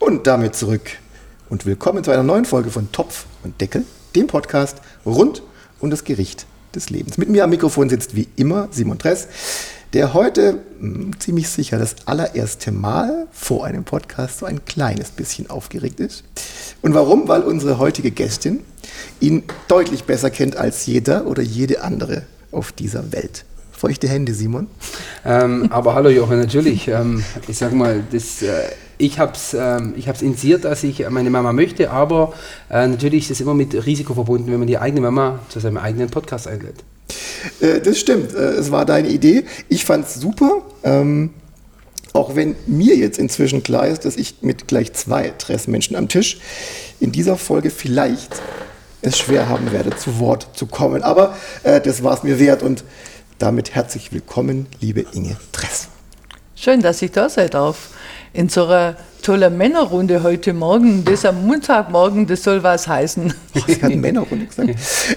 Und damit zurück und willkommen zu einer neuen Folge von Topf und Deckel, dem Podcast rund um das Gericht des Lebens. Mit mir am Mikrofon sitzt wie immer Simon Dress, der heute mh, ziemlich sicher das allererste Mal vor einem Podcast so ein kleines bisschen aufgeregt ist. Und warum? Weil unsere heutige Gästin ihn deutlich besser kennt als jeder oder jede andere auf dieser Welt. Feuchte Hände, Simon. Ähm, aber hallo Jochen, natürlich. Ähm, ich sag mal, das, äh, ich habe es ähm, ich hab's initiiert, dass ich meine Mama möchte, aber äh, natürlich ist es immer mit Risiko verbunden, wenn man die eigene Mama zu seinem eigenen Podcast einlädt. Äh, das stimmt, äh, es war deine Idee. Ich fand es super. Ähm, auch wenn mir jetzt inzwischen klar ist, dass ich mit gleich zwei Dressmenschen am Tisch in dieser Folge vielleicht es schwer haben werde, zu Wort zu kommen. Aber äh, das war es mir wert und damit herzlich willkommen, liebe Inge Dress. Schön, dass ich da sein darf. In so einer tollen Männerrunde heute Morgen. Das am Montagmorgen, das soll was heißen. Ich hatte Männerrunde gesagt.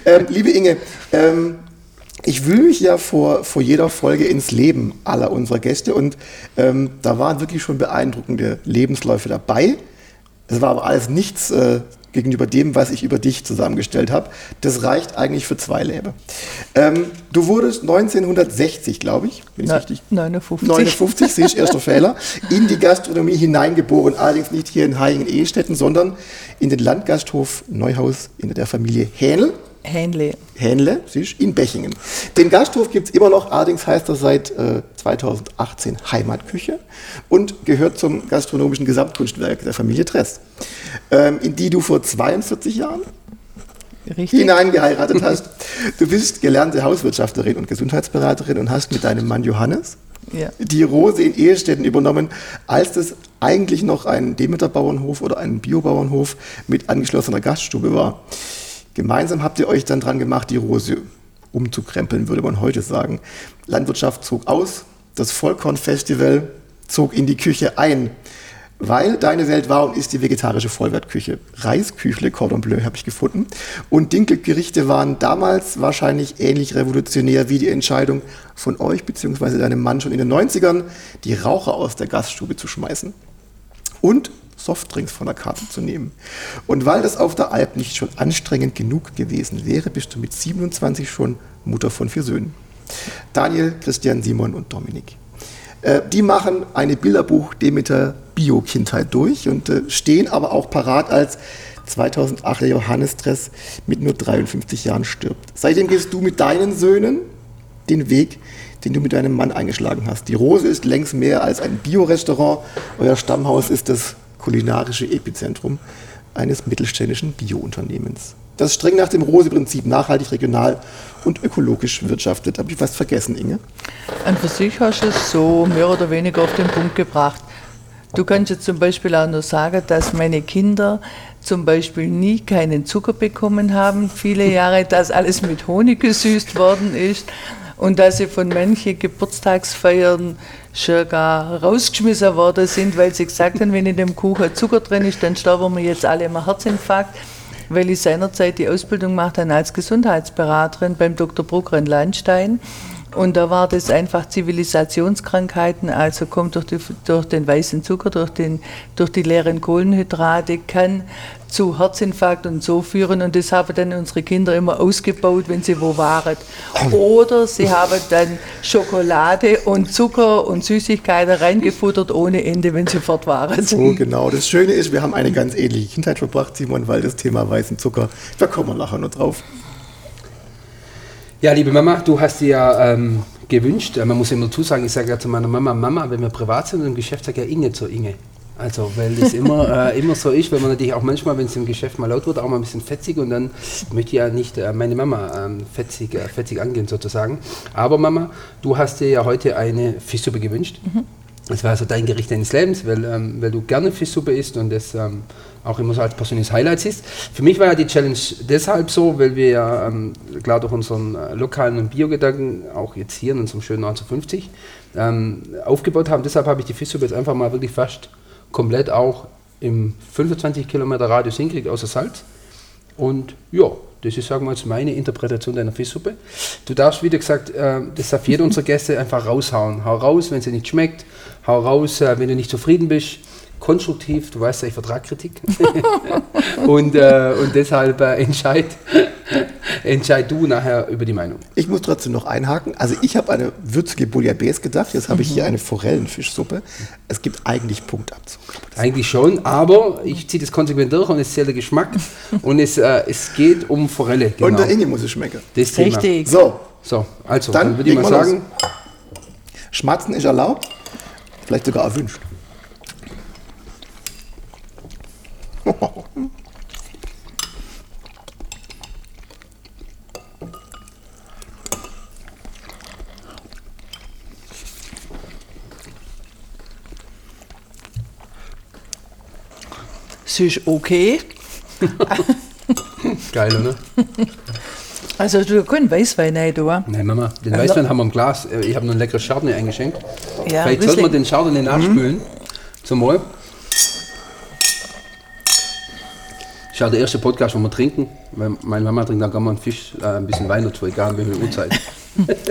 ähm, liebe Inge, ähm, ich wühle mich ja vor, vor jeder Folge ins Leben aller unserer Gäste und ähm, da waren wirklich schon beeindruckende Lebensläufe dabei. Es war aber alles nichts äh, gegenüber dem, was ich über dich zusammengestellt habe. Das reicht eigentlich für zwei Lebe. Ähm, du wurdest 1960, glaube ich, wenn ich Na, richtig 59. 59, sehe ich, erster Fehler, in die Gastronomie hineingeboren. Allerdings nicht hier in Haingen-Ehestetten, sondern in den Landgasthof Neuhaus in der Familie Hähnel. Hähnle. Hähnle, siehst, in Bechingen. Den Gasthof gibt es immer noch, allerdings heißt er seit äh, 2018 Heimatküche und gehört zum gastronomischen Gesamtkunstwerk der Familie Dress, ähm, in die du vor 42 Jahren Richtig? hineingeheiratet hast. Du bist gelernte Hauswirtschafterin und Gesundheitsberaterin und hast mit deinem Mann Johannes Ja. die Rose in Ehestätten übernommen, als das eigentlich noch ein Demeter-Bauernhof oder ein Biobauernhof mit angeschlossener Gaststube war. Gemeinsam habt ihr euch dann dran gemacht, die Rose umzukrempeln, würde man heute sagen. Landwirtschaft zog aus, das Vollkornfestival zog in die Küche ein, weil deine Welt war und ist die vegetarische Vollwertküche. Reisküchle, Cordon Bleu, habe ich gefunden. Und Dinkelgerichte waren damals wahrscheinlich ähnlich revolutionär wie die Entscheidung von euch bzw. deinem Mann schon in den 90ern, die Raucher aus der Gaststube zu schmeißen und Softdrinks von der Karte zu nehmen. Und weil das auf der Alp nicht schon anstrengend genug gewesen wäre, bist du mit 27 schon Mutter von vier Söhnen. Daniel, Christian, Simon und Dominik. Äh, die machen eine Bilderbuch Demeter Bio-Kindheit durch und äh, stehen aber auch parat, als 2008 der Johannes Dress mit nur 53 Jahren stirbt. Seitdem gehst du mit deinen Söhnen den Weg, den du mit deinem Mann eingeschlagen hast. Die Rose ist längst mehr als ein Biorestaurant. Euer Stammhaus ist das kulinarische Epizentrum eines mittelständischen Bio-Unternehmens. Das streng nach dem Rose-Prinzip nachhaltig, regional und ökologisch wirtschaftet. Habe ich was vergessen, Inge? Und für sich hast du es so mehr oder weniger auf den Punkt gebracht. Du kannst jetzt zum Beispiel auch nur sagen, dass meine Kinder zum Beispiel nie keinen Zucker bekommen haben, viele Jahre, dass alles mit Honig gesüßt worden ist und dass sie von manchen Geburtstagsfeiern schon gar rausgeschmissen worden sind, weil sie gesagt haben, wenn in dem Kuchen Zucker drin ist, dann sterben wir jetzt alle im Herzinfarkt. Weil ich seinerzeit die Ausbildung gemacht habe als Gesundheitsberaterin beim Dr. Brucker in Landstein. Und da war das einfach Zivilisationskrankheiten, also kommt durch, die, durch den weißen Zucker, durch, den, durch die leeren Kohlenhydrate, kann zu Herzinfarkt und so führen. Und das haben dann unsere Kinder immer ausgebaut, wenn sie wo waren. Oder sie haben dann Schokolade und Zucker und Süßigkeiten reingefuttert ohne Ende, wenn sie fort waren. So, genau. Das Schöne ist, wir haben eine ganz ähnliche Kindheit verbracht, Simon, weil das Thema weißen Zucker, da kommen wir nachher noch drauf. Ja, liebe Mama, du hast dir ja ähm, gewünscht, äh, man muss immer dazu sagen, ich sage ja zu meiner Mama, Mama, wenn wir privat sind und im Geschäft, sage ich ja Inge zur Inge. Also, weil das immer, äh, immer so ist, weil man natürlich auch manchmal, wenn es im Geschäft mal laut wird, auch mal ein bisschen fetzig und dann möchte ich ja nicht äh, meine Mama ähm, fetzig, äh, fetzig angehen sozusagen. Aber Mama, du hast dir ja heute eine Fischsuppe gewünscht. Das war also dein Gericht deines Lebens, weil, ähm, weil du gerne Fischsuppe isst und das ähm, auch immer so als persönliches Highlight siehst. Für mich war ja die Challenge deshalb so, weil wir ja ähm, klar durch unseren äh, lokalen und Biogedanken, auch jetzt hier in unserem schönen 1950, ähm, aufgebaut haben. Deshalb habe ich die Fischsuppe jetzt einfach mal wirklich fast komplett auch im 25 Kilometer Radius hinkriegt, außer Salz. Und ja, das ist, sagen wir jetzt, meine Interpretation deiner Fischsuppe. Du darfst, wie gesagt, äh, das darf jeder unserer Gäste einfach raushauen. Hau raus, wenn dir nicht schmeckt. Hau raus, äh, wenn du nicht zufrieden bist. Konstruktiv, du weißt ja, ich vertrage Kritik. und, äh, und deshalb äh, entscheid, entscheid du nachher über die Meinung. Ich muss trotzdem noch einhaken. Also ich habe eine würzige Bouillabaisse gedacht. Jetzt habe ich hier eine Forellenfischsuppe. Es gibt eigentlich Punktabzug. Eigentlich schon, aber ich ziehe das konsequent durch und es zählt der Geschmack und es, äh, es geht um Forelle. Genau. Und der Inge muss es schmecken. das Thema. Richtig. So, So, also, Dann dann, würde ich mal sagen, Schmatzen ist erlaubt. Vielleicht sogar erwünscht. Es ist okay. geil, oder? Also du kannst Weißwein rein tun. Nein, Mama, den Weißwein haben wir im Glas. Äh, Ich habe noch ein leckeres Chardonnay eingeschenkt. Ja, Vielleicht sollten wir den Chardonnay nachspülen. Zum Wohl. Das ist ja der erste Podcast, wo wir trinken. Weil meine Mama trinkt dann gerne mal einen Fisch, äh, ein bisschen Wein dazu, egal welche Uhrzeit.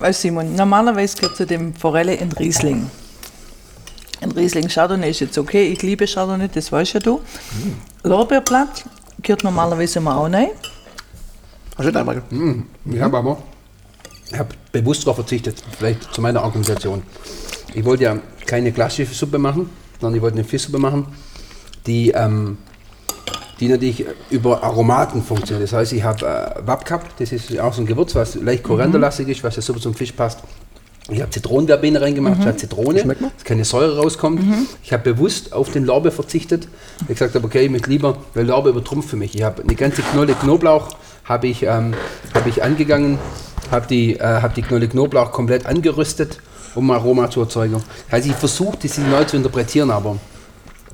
Weißt Simon, normalerweise geht zu dem Forelle in Riesling. Ein Riesling Chardonnay ist jetzt okay, ich liebe Chardonnay, das weißt ja du. Lorbeerblatt gehört normalerweise immer auch rein. Hast du nicht einmal? Ich habe aber ich hab bewusst darauf verzichtet, vielleicht zu meiner Argumentation. Ich wollte ja keine klassische Suppe machen, sondern ich wollte eine Fischsuppe machen, die, ähm, die natürlich über Aromaten funktioniert. Das heißt, ich habe äh, Wapkap, das ist auch so ein Gewürz, was leicht korianderlastig ist, was ja super zum Fisch passt. Ich habe Zitronenverbene reingemacht, statt Zitrone, dass keine Säure rauskommt. Ich habe bewusst auf den Lorbeer verzichtet. Ich gesagt habe, okay, ich möchte lieber, weil Lorbeer übertrumpft für mich. Ich habe eine ganze Knolle Knoblauch habe ich, ähm, habe ich angegangen, habe die, äh, habe die Knolle Knoblauch komplett angerüstet, um Aroma zu erzeugen. Also ich versuche, das neu zu interpretieren, aber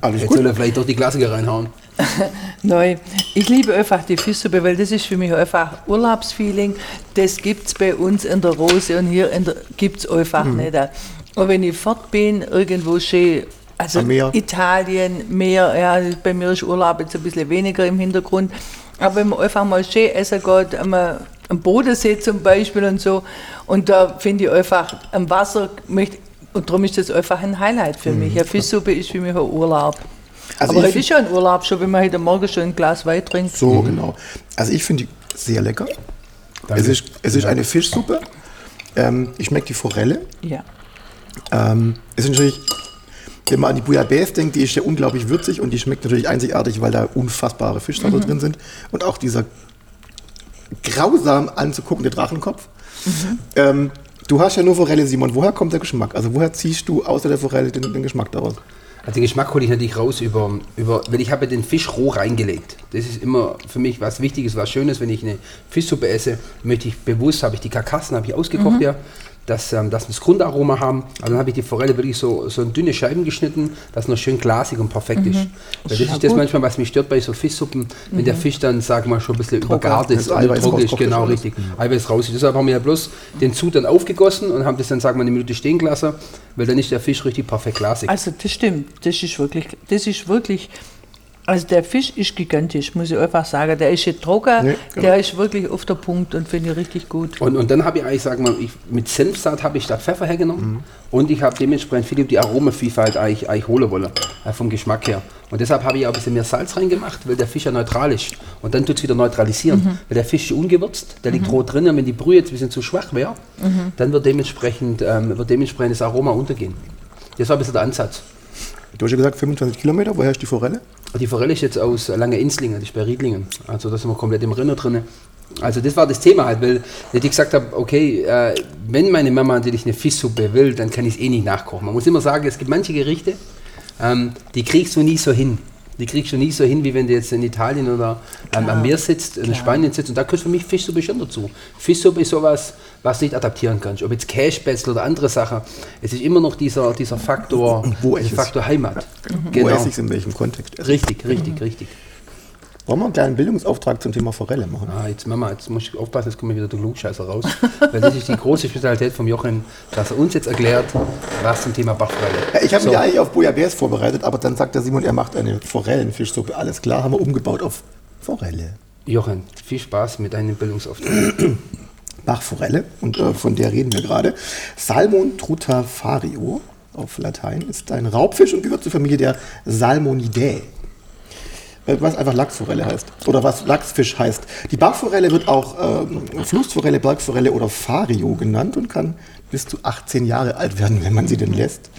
Alles jetzt gut. soll er vielleicht doch die Klassiker reinhauen. Neu. Ich liebe einfach die Fischsuppe, weil das ist für mich einfach Urlaubsfeeling. Das gibt es bei uns in der Rose und hier gibt es einfach Mhm. nicht. Und wenn ich fort bin, irgendwo schön, also Meer. Italien, Meer, ja, bei mir ist Urlaub jetzt ein bisschen weniger im Hintergrund. Aber wenn man einfach mal schön essen geht, am, am Bodensee zum Beispiel und so, und da finde ich einfach am Wasser, möchte, und darum ist das einfach ein Highlight für mich. Eine Fischsuppe ist für mich ein Urlaub. Mhm. Also Aber heute ist schon ein Urlaub, schon wenn man heute Morgen schon ein Glas Wein trinkt. So, genau. Also ich finde die sehr lecker. Es ist, es ist eine Fischsuppe. Ähm, ich schmecke die Forelle. Ja. Ähm, es ist natürlich, wenn man an die Bouillabaisse denkt, die ist ja unglaublich würzig und die schmeckt natürlich einzigartig, weil da unfassbare Fischsorten drin sind. Und auch dieser grausam anzuguckende Drachenkopf. Ähm, du hast ja nur Forelle, Simon. Woher kommt der Geschmack? Also woher ziehst du außer der Forelle den, den Geschmack daraus? Also den Geschmack hole ich natürlich raus über, über weil ich habe ja den Fisch roh reingelegt. Das ist immer für mich was Wichtiges, was Schönes, wenn ich eine Fischsuppe esse, möchte ich bewusst, habe ich die Karkassen, habe ich ausgekocht ja, dass, ähm, dass wir das Grundaroma haben. Also dann habe ich die Forelle wirklich so, so in dünne Scheiben geschnitten, dass noch schön glasig und perfekt ist. Weil das Ja, ist das gut. manchmal, was mich stört bei so Fischsuppen, wenn der Fisch dann, sagen wir mal, schon ein bisschen übergart ist, Das trocken ist, genau ist alles. richtig. Eiweiß raus. ist. Deshalb haben wir ja bloß den Zug dann aufgegossen und haben das dann, sagen wir, eine Minute stehen gelassen, weil dann ist der Fisch richtig perfekt glasig. Also das stimmt, das ist wirklich, das ist wirklich, also der Fisch ist gigantisch, muss ich einfach sagen. Der ist nicht trocken, Nee, genau. der ist wirklich auf der Punkt und finde ich richtig gut. Und, und dann habe ich eigentlich, sagen wir, ich, mit Senfsaat habe ich statt Pfeffer hergenommen und ich habe dementsprechend viel die Aromavielfalt eigentlich, eigentlich holen wollen, äh, vom Geschmack her. Und deshalb habe ich auch ein bisschen mehr Salz reingemacht, weil der Fisch ja neutral ist. Und dann tut es wieder neutralisieren. Weil der Fisch ist ungewürzt, der liegt roh drin und wenn die Brühe jetzt ein bisschen zu schwach wäre, dann wird dementsprechend, ähm, wird dementsprechend das Aroma untergehen. Das war ein bisschen der Ansatz. Du hast ja gesagt 25 Kilometer. Woher ist die Forelle? Die Forelle ist jetzt aus Lange Inslingen, die ist bei Riedlingen. Also da sind wir komplett im Rinner drin. Also das war das Thema halt, weil ich gesagt habe, okay, äh, wenn meine Mama natürlich eine Fischsuppe will, dann kann ich es eh nicht nachkochen. Man muss immer sagen, es gibt manche Gerichte, ähm, die kriegst du nie so hin. Die kriegst du nicht so hin, wie wenn du jetzt in Italien oder ähm, am Meer sitzt, in Spanien sitzt. Und da gehört für mich Fischsuppe schon dazu. Fischsuppe ist sowas, was du nicht adaptieren kannst. Ob jetzt Cashbätzle oder andere Sachen. Es ist immer noch dieser, dieser Faktor, Wo dieser? Faktor Heimat. Wo esse ich es in welchem Kontext? esse? Richtig, richtig, richtig. Wollen wir einen kleinen Bildungsauftrag zum Thema Forelle machen? Ah, jetzt Mama, jetzt muss ich aufpassen, jetzt kommt wieder der Klugscheißer raus. Weil das ist die große Spezialität vom Jochen, dass er uns jetzt erklärt, was zum Thema Bachforelle. Ich habe So. mich eigentlich auf Bouillabaisse vorbereitet, aber dann sagt der Simon, er macht eine Forellenfischsuppe. Alles klar, haben wir umgebaut auf Forelle. Jochen, viel Spaß mit deinem Bildungsauftrag. Bachforelle, und äh, von der reden wir gerade. Salmon trutafario auf Latein ist ein Raubfisch und gehört zur Familie der Salmonidae. Äh, Was einfach Lachsforelle heißt. Oder was Lachsfisch heißt. Die Bachforelle wird auch ähm, Flussforelle, Bergforelle oder Fario genannt und kann bis zu 18 Jahre alt werden, wenn man sie denn lässt.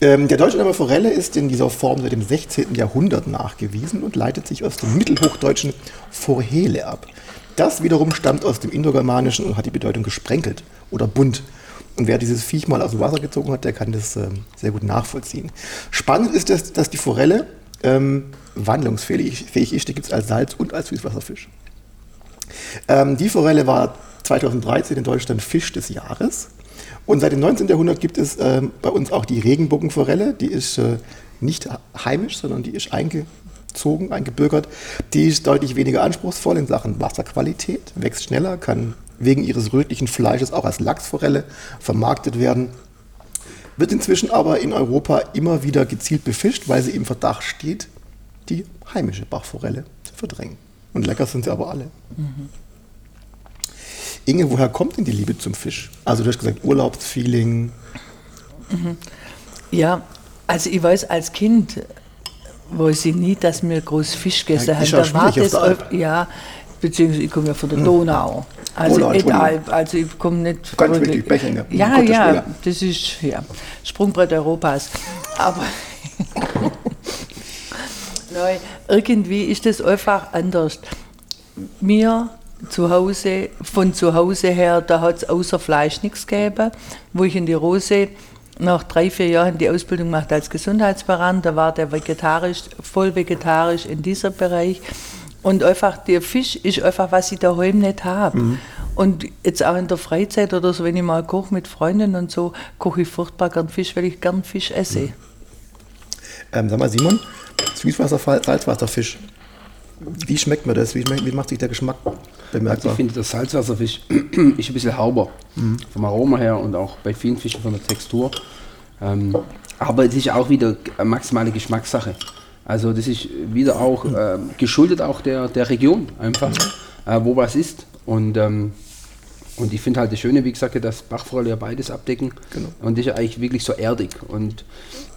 Ähm, der deutsche Name Forelle ist in dieser Form seit dem 16. Jahrhundert nachgewiesen und leitet sich aus dem mittelhochdeutschen Forhele ab. Das wiederum stammt aus dem Indogermanischen und hat die Bedeutung gesprenkelt oder bunt. Und wer dieses Viech mal aus dem Wasser gezogen hat, der kann das ähm, sehr gut nachvollziehen. Spannend ist, dass, dass die Forelle ähm, wandlungsfähig fähig ist. Die gibt es als Salz- und als Süßwasserfisch. Ähm, die Forelle war 2013 in Deutschland Fisch des Jahres. Und seit dem 19. Jahrhundert gibt es ähm, bei uns auch die Regenbogenforelle. Die ist äh, nicht heimisch, sondern die ist eingezogen, eingebürgert. Die ist deutlich weniger anspruchsvoll in Sachen Wasserqualität, wächst schneller, kann wegen ihres rötlichen Fleisches auch als Lachsforelle vermarktet werden. Wird inzwischen aber in Europa immer wieder gezielt befischt, weil sie im Verdacht steht, die heimische Bachforelle zu verdrängen. Und lecker sind sie aber alle. Inge, woher kommt denn die Liebe zum Fisch? Also du hast gesagt Urlaubsfeeling. Ja, also ich weiß als Kind, weiß ich nie, dass wir groß Fisch gegessen Ja, haben. der Alp. Hm. ja, beziehungsweise ich komme ja von der Donau. Also Donau, nicht Entschuldigung. Alp, also ich komme nicht Ganz wirklich- Bächinger, um Ja, Gottes ja, Willen. das ist ja Sprungbrett Europas. Aber Nein, irgendwie ist das einfach anders. Mir zu Hause, von zu Hause her, da hat es außer Fleisch nichts gegeben. Wo ich in die Rose nach drei, vier Jahren die Ausbildung gemacht als Gesundheitsberater, da war der vegetarisch, voll vegetarisch in dieser Bereich. Und einfach, der Fisch ist einfach, was ich daheim nicht habe. Und jetzt auch in der Freizeit oder so, wenn ich mal koche mit Freunden und so, koche ich furchtbar gern Fisch, weil ich gern Fisch esse. Ähm, sag mal, Simon, Süßwasserfall, Salzwasserfisch. Wie schmeckt mir das? Wie, schmeckt, wie macht sich der Geschmack Also bemerkbar? ich finde, der Salzwasserfisch ist ein bisschen hauber. Vom Aroma her und auch bei vielen Fischen von der Textur. Ähm, aber es ist auch wieder eine maximale Geschmackssache. Also das ist wieder auch ähm, geschuldet auch der, der Region einfach, äh, wo was ist. Und, ähm, und ich finde halt das Schöne, wie gesagt, dass Bachforelle ja beides abdecken. Und das ist eigentlich wirklich so erdig. Und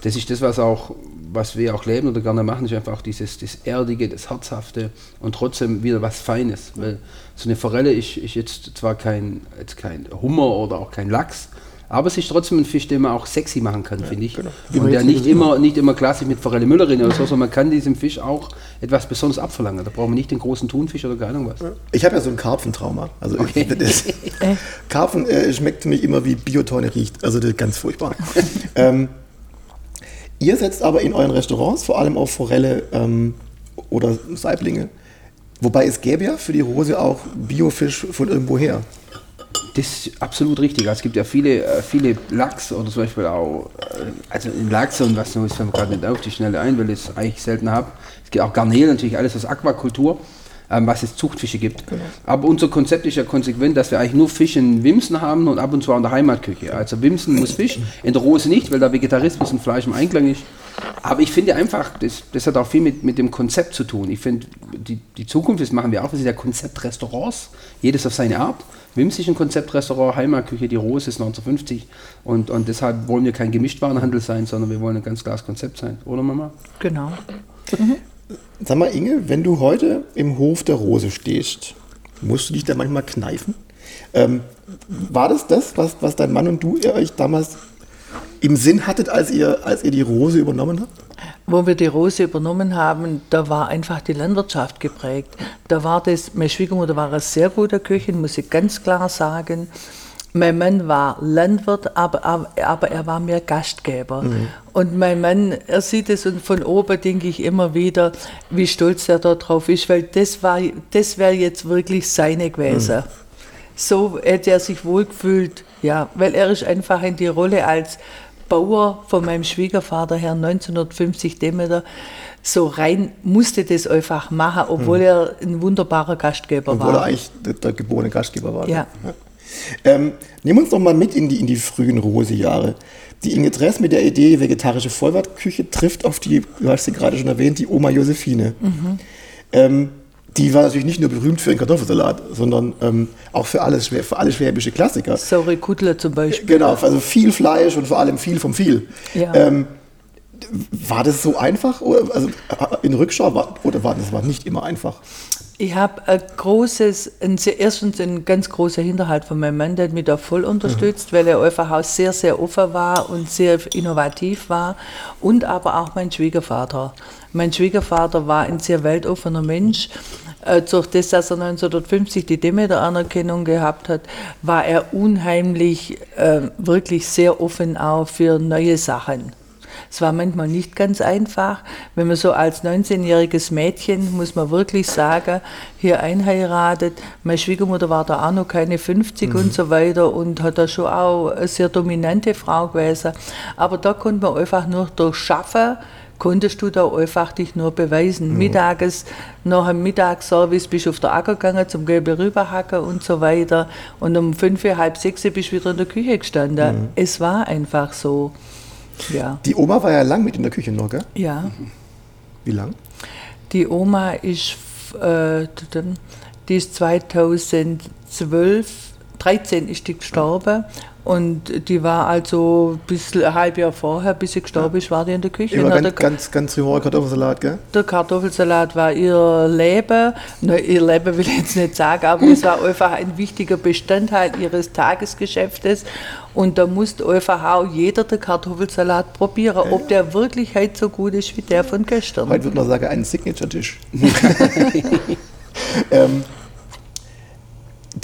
das ist das, was auch, was wir auch leben oder gerne machen, ist einfach dieses das Erdige, das Herzhafte und trotzdem wieder was Feines. Weil so eine Forelle ist, ist jetzt zwar kein, jetzt kein Hummer oder auch kein Lachs, aber es ist trotzdem ein Fisch, den man auch sexy machen kann, finde ich. Und der nicht immer, nicht immer klassisch mit Forelle Müllerin oder so, sondern man kann diesem Fisch auch etwas Besonderes abverlangen. Da braucht man nicht den großen Thunfisch oder keine Ahnung was. Ich habe ja so ein Karpfentrauma. Also Okay. das, Karpfen äh, schmeckt für mich immer wie Biotonne riecht. Also das ist ganz furchtbar. ähm, ihr setzt aber in euren Restaurants vor allem auf Forelle ähm, oder Saiblinge. Wobei es gäbe ja für die Rose auch Biofisch von irgendwoher. Das ist absolut richtig. Also es gibt ja viele, äh, viele Lachs oder zum Beispiel auch, äh, also Lachs und was noch ist, fällt mir gerade nicht auf die Schnelle ein, weil ich es eigentlich selten habe. Es gibt auch Garnelen, natürlich alles aus Aquakultur, ähm, was es Zuchtfische gibt. Aber unser Konzept ist ja konsequent, dass wir eigentlich nur Fisch in Wimsen haben und ab und zu auch in der Heimatküche. Also Wimsen muss Fisch, in der Rose nicht, weil da Vegetarismus und Fleisch im Einklang ist. Aber ich finde einfach, das, das hat auch viel mit, mit dem Konzept zu tun. Ich finde, die, die Zukunft, das machen wir auch, wir sind ja Konzeptrestaurants, jedes auf seine Art. Wims ist ein Konzeptrestaurant, Heimatküche, die Rose ist 1950 und, und deshalb wollen wir kein Gemischtwarenhandel sein, sondern wir wollen ein ganz klares Konzept sein, oder Mama? Genau. Sag mal, Inge, wenn du heute im Hof der Rose stehst, musst du dich da manchmal kneifen? Ähm, war das das, was, was dein Mann und du ihr euch damals im Sinn hattet, als ihr, als ihr die Rose übernommen habt? Wo wir die Rose übernommen haben, da war einfach die Landwirtschaft geprägt. Da war das, meine Schwiegermutter war eine sehr gute Köchin, muss ich ganz klar sagen. Mein Mann war Landwirt, aber, aber, aber er war mehr Gastgeber. Und mein Mann, er sieht es und von oben denke ich immer wieder, wie stolz er da drauf ist, weil das, war, das wäre jetzt wirklich seine gewesen. So hätte er sich wohlgefühlt, ja, weil er ist einfach in die Rolle als Bauer von meinem Schwiegervater her 1950 Demeter so rein, musste das einfach machen, obwohl er ein wunderbarer Gastgeber Obwohl er war. eigentlich der, der geborene Gastgeber war. Ja. Ähm, nehmen uns doch mal mit in die, in die frühen Rose-Jahre. Die Inge Dress mit der Idee vegetarische Vollwertküche trifft auf die, du hast sie gerade schon erwähnt, die Oma Josephine. Ähm, die war natürlich nicht nur berühmt für den Kartoffelsalat, sondern ähm, auch für, alles, für alle schwäbische Klassiker. Saure Kudler zum Beispiel. Genau, also viel Fleisch und vor allem viel vom viel. Ja. Ähm, war das so einfach? Oder, also in Rückschau war, oder war das war nicht immer einfach? Ich habe ein großes, ein sehr, erstens ein ganz großer Hinterhalt von meinem Mann, der hat mich da voll unterstützt, weil er einfach auch sehr, sehr offen war und sehr innovativ war. Und aber auch mein Schwiegervater. Mein Schwiegervater war ein sehr weltoffener Mensch. Äh, Durch das, dass er 1950 die Demeter-Anerkennung gehabt hat, war er unheimlich, äh, wirklich sehr offen auch für neue Sachen. Es war manchmal nicht ganz einfach, wenn man so als 19-jähriges Mädchen, muss man wirklich sagen, hier einheiratet. Meine Schwiegermutter war da auch noch keine 50 und so weiter und hat da schon auch eine sehr dominante Frau gewesen. Aber da konnte man einfach nur durch Schaffen, konntest du da einfach dich nur beweisen. Mittages, nach dem Mittagsservice bist du auf der Acker gegangen zum gelbe rüberhacken und so weiter. Und um fünf, halb sechs bist du wieder in der Küche gestanden. Es war einfach so. Ja. Die Oma war ja lang mit in der Küche noch, gell? Ja. Wie lang? Die Oma ist, äh, die ist 2012, 13 ist die gestorben und die war also bis ein halbes Jahr vorher, bis sie gestorben ist, war die in der Küche. Der, ganz, ganz, ganz hoher Kartoffelsalat, gell? der Kartoffelsalat war ihr Leben. Na, ihr Leben will ich jetzt nicht sagen, aber es war einfach ein wichtiger Bestandteil ihres Tagesgeschäftes. Und da musste einfach auch jeder den Kartoffelsalat probieren, ob der wirklich heute so gut ist wie der von gestern. Heute würde man sagen, ein Signature-Tisch. ähm,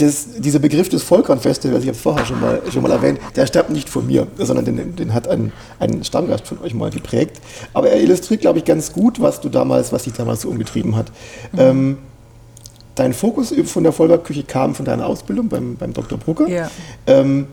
das, dieser Begriff des Vollkornfestivals, ich habe es vorher schon mal, schon mal erwähnt, der stammt nicht von mir, sondern den, den hat ein, ein Stammgast von euch mal geprägt. Aber er illustriert, glaube ich, ganz gut, was du damals, was dich damals so umgetrieben hat. Ähm, dein Fokus von der Vollwertküche kam von deiner Ausbildung beim, beim Dr. Brucker. Ja. Ähm,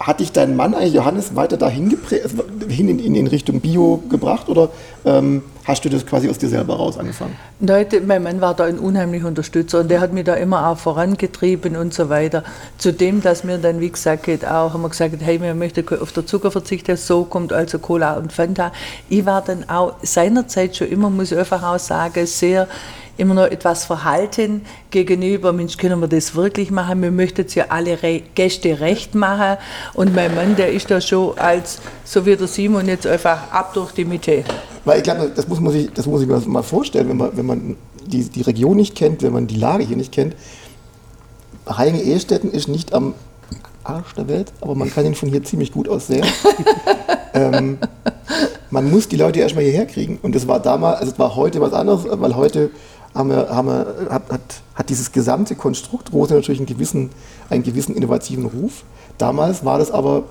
hat dich dein Mann eigentlich, Johannes, weiter dahin also hin in, in, in Richtung Bio gebracht oder ähm, hast du das quasi aus dir selber raus angefangen? Leute, mein Mann war da ein unheimlicher Unterstützer und der hat mich da immer auch vorangetrieben und so weiter. Zudem, dass mir dann, wie gesagt, auch haben wir gesagt, hey, wir möchten auf den Zucker verzichten, so kommt also Cola und Fanta. Ich war dann auch seinerzeit schon immer, muss ich einfach auch sagen, sehr immer noch etwas verhalten gegenüber, Mensch, können wir das wirklich machen? Wir möchten es ja alle Re Gäste recht machen. Und mein Mann, der ist da schon als, so wie der Simon, jetzt einfach ab durch die Mitte. Weil ich glaube, das muss man sich, das muss ich mir mal vorstellen, wenn man, wenn man die, die Region nicht kennt, wenn man die Lage hier nicht kennt. Heine Ehestetten ist nicht am Arsch der Welt, aber man kann ihn von hier ziemlich gut aus sehen. ähm, man muss die Leute erstmal hierher kriegen. Und das war damals, also es war heute was anderes, weil heute haben wir, haben wir, hat, hat, hat dieses gesamte Konstrukt Rose natürlich einen gewissen, einen gewissen innovativen Ruf. Damals war das aber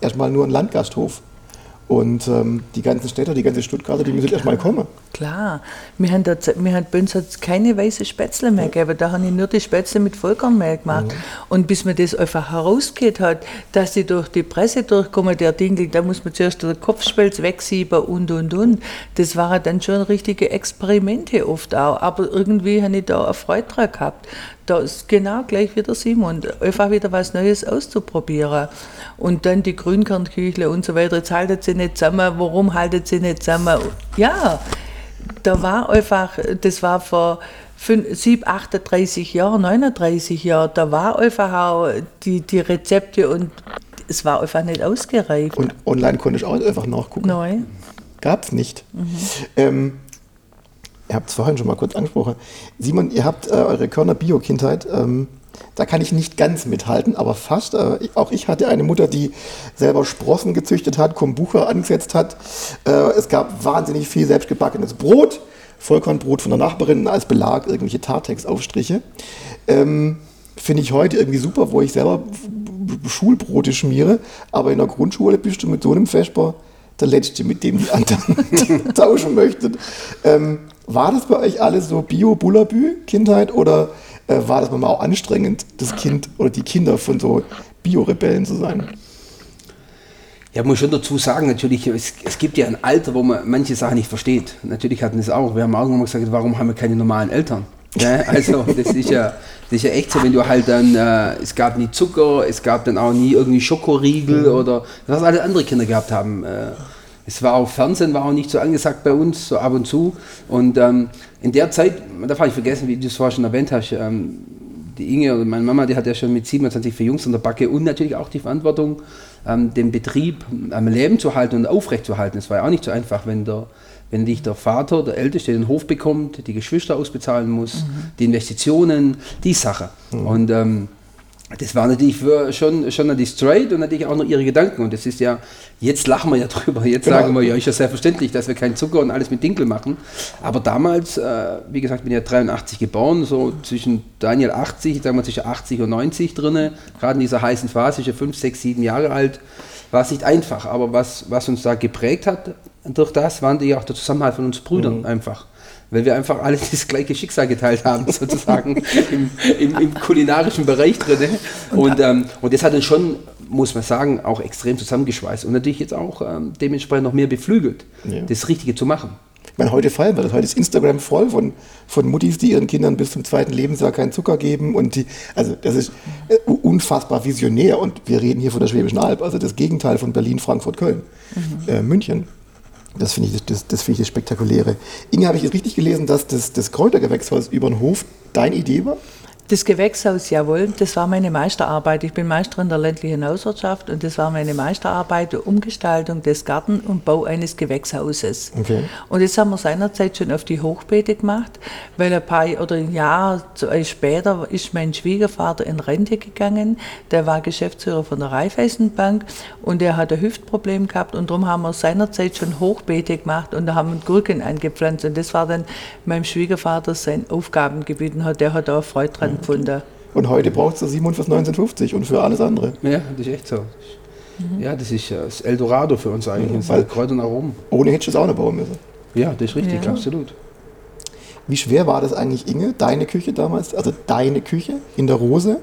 erstmal nur ein Landgasthof. Und ähm, die ganzen Städter, die ganze Stuttgarter, die müssen erstmal kommen. Klar, wir haben, da, wir haben bei uns hat's keine weiße Spätzle mehr gegeben. Da habe ich nur die Spätzle mit Vollkornmehl gemacht. Und bis man das einfach herausgeht hat, dass die durch die Presse durchkommen, der Ding, da muss man zuerst den Kopfspelz wegsieben und und und. Das waren dann schon richtige Experimente oft auch. Aber irgendwie habe ich da eine Freude dran gehabt. Da ist genau gleich wie der Simon, einfach wieder was Neues auszuprobieren. Und dann die Grünkernküchle und so weiter. Jetzt haltet sie nicht zusammen. Warum haltet sie nicht zusammen? Ja, da war einfach, das war vor 5, 7, 38 Jahren, 39 Jahren, da war einfach auch die, die Rezepte und es war einfach nicht ausgereift. Und online konnte ich auch einfach nachgucken. Neu. Gab es nicht. Ähm, ihr habt es vorhin schon mal kurz angesprochen. Simon, ihr habt äh, eure Körner Bio-Kindheit. Ähm, da kann ich nicht ganz mithalten, aber fast. Äh, auch ich hatte eine Mutter, die selber Sprossen gezüchtet hat, Kombucha angesetzt hat. Äh, es gab wahnsinnig viel selbstgebackenes Brot, Vollkornbrot von der Nachbarin als Belag, irgendwelche Tartex-Aufstriche. Ähm, Finde ich heute irgendwie super, wo ich selber Schulbrote schmiere, aber in der Grundschule bist du mit so einem Vesper der Letzte, mit dem die anderen tauschen möchten. Ähm, war das bei euch alles so Bio-Bullabü, Kindheit, oder äh, war das manchmal auch anstrengend, das Kind oder die Kinder von so Bio-Rebellen zu sein? Ja, muss schon dazu sagen, natürlich, es, es gibt ja ein Alter, wo man manche Sachen nicht versteht. Natürlich hatten wir es auch. Wir haben auch immer gesagt, warum haben wir keine normalen Eltern? Ja, also das ist ja, das ist ja echt so, wenn du halt dann, äh, es gab nie Zucker, es gab dann auch nie irgendwie Schokoriegel mhm. oder was alle andere Kinder gehabt haben. Äh, es war auch Fernsehen, war auch nicht so angesagt bei uns, so ab und zu. Und ähm, in der Zeit, da habe ich vergessen, wie du es vorher schon erwähnt hast, ähm, die Inge oder meine Mama, die hat ja schon mit 27 für Jungs an der Backe und natürlich auch die Verantwortung, ähm, den Betrieb am Leben zu halten und aufrechtzuerhalten. Es war ja auch nicht so einfach, wenn der, wenn dich der Vater, der Älteste, den Hof bekommt, die Geschwister ausbezahlen muss, mhm. die Investitionen, die Sache. Mhm. Und ähm, das war natürlich schon, schon natürlich straight und natürlich auch noch ihre Gedanken. Und das ist ja, jetzt lachen wir ja drüber, jetzt genau. sagen wir, ja, ist ja selbstverständlich, dass wir keinen Zucker und alles mit Dinkel machen. Aber damals, äh, wie gesagt, bin ja 83 geboren, so zwischen Daniel 80, sagen wir zwischen 80 und 90 drinne, gerade in dieser heißen Phase, ich ja 5, 6, 7 Jahre alt, war es nicht einfach. Aber was, was uns da geprägt hat durch das, waren die auch der Zusammenhalt von uns Brüdern mhm. einfach weil wir einfach alle das gleiche Schicksal geteilt haben, sozusagen im, im, im, kulinarischen Bereich drin. Ne? Und, ähm, und das hat dann schon, muss man sagen, auch extrem zusammengeschweißt und natürlich jetzt auch ähm, dementsprechend noch mehr beflügelt, ja. das Richtige zu machen. Ich meine, heute feiern wir das. Heute ist Instagram voll von, von Muttis, die ihren Kindern bis zum zweiten Lebensjahr keinen Zucker geben. Und die, also das ist äh, unfassbar visionär. Und wir reden hier von der Schwäbischen Alb, also das Gegenteil von Berlin, Frankfurt, Köln, mhm. äh, München. Das finde ich das, das, find ich das Spektakuläre. Inge, habe ich jetzt richtig gelesen, dass das, das Kräutergewächshaus über den Hof deine Idee war? Das Gewächshaus, jawohl, das war meine Meisterarbeit. Ich bin Meisterin der ländlichen Hauswirtschaft und das war meine Meisterarbeit, Umgestaltung des Garten und Bau eines Gewächshauses. Okay. Und das haben wir seinerzeit schon auf die Hochbeete gemacht, weil ein paar oder ein Jahr später ist mein Schwiegervater in Rente gegangen. Der war Geschäftsführer von der Raiffeisenbank und der hat ein Hüftproblem gehabt und darum haben wir seinerzeit schon Hochbeete gemacht und da haben wir Gurken angepflanzt und das war dann meinem Schwiegervater sein Aufgabengebiet und der hat auch Freude dran empfunden. Und heute braucht es Simon fürs 1950 und für alles andere. Ja, das ist echt so. Mhm. Ja, das ist das Eldorado für uns eigentlich. Ja, Kräuter und Aromen. Ohne hättest du es auch nicht bauen müssen. Ja, das ist richtig, ja. absolut. Wie schwer war das eigentlich, Inge, deine Küche damals, also deine Küche in der Rose,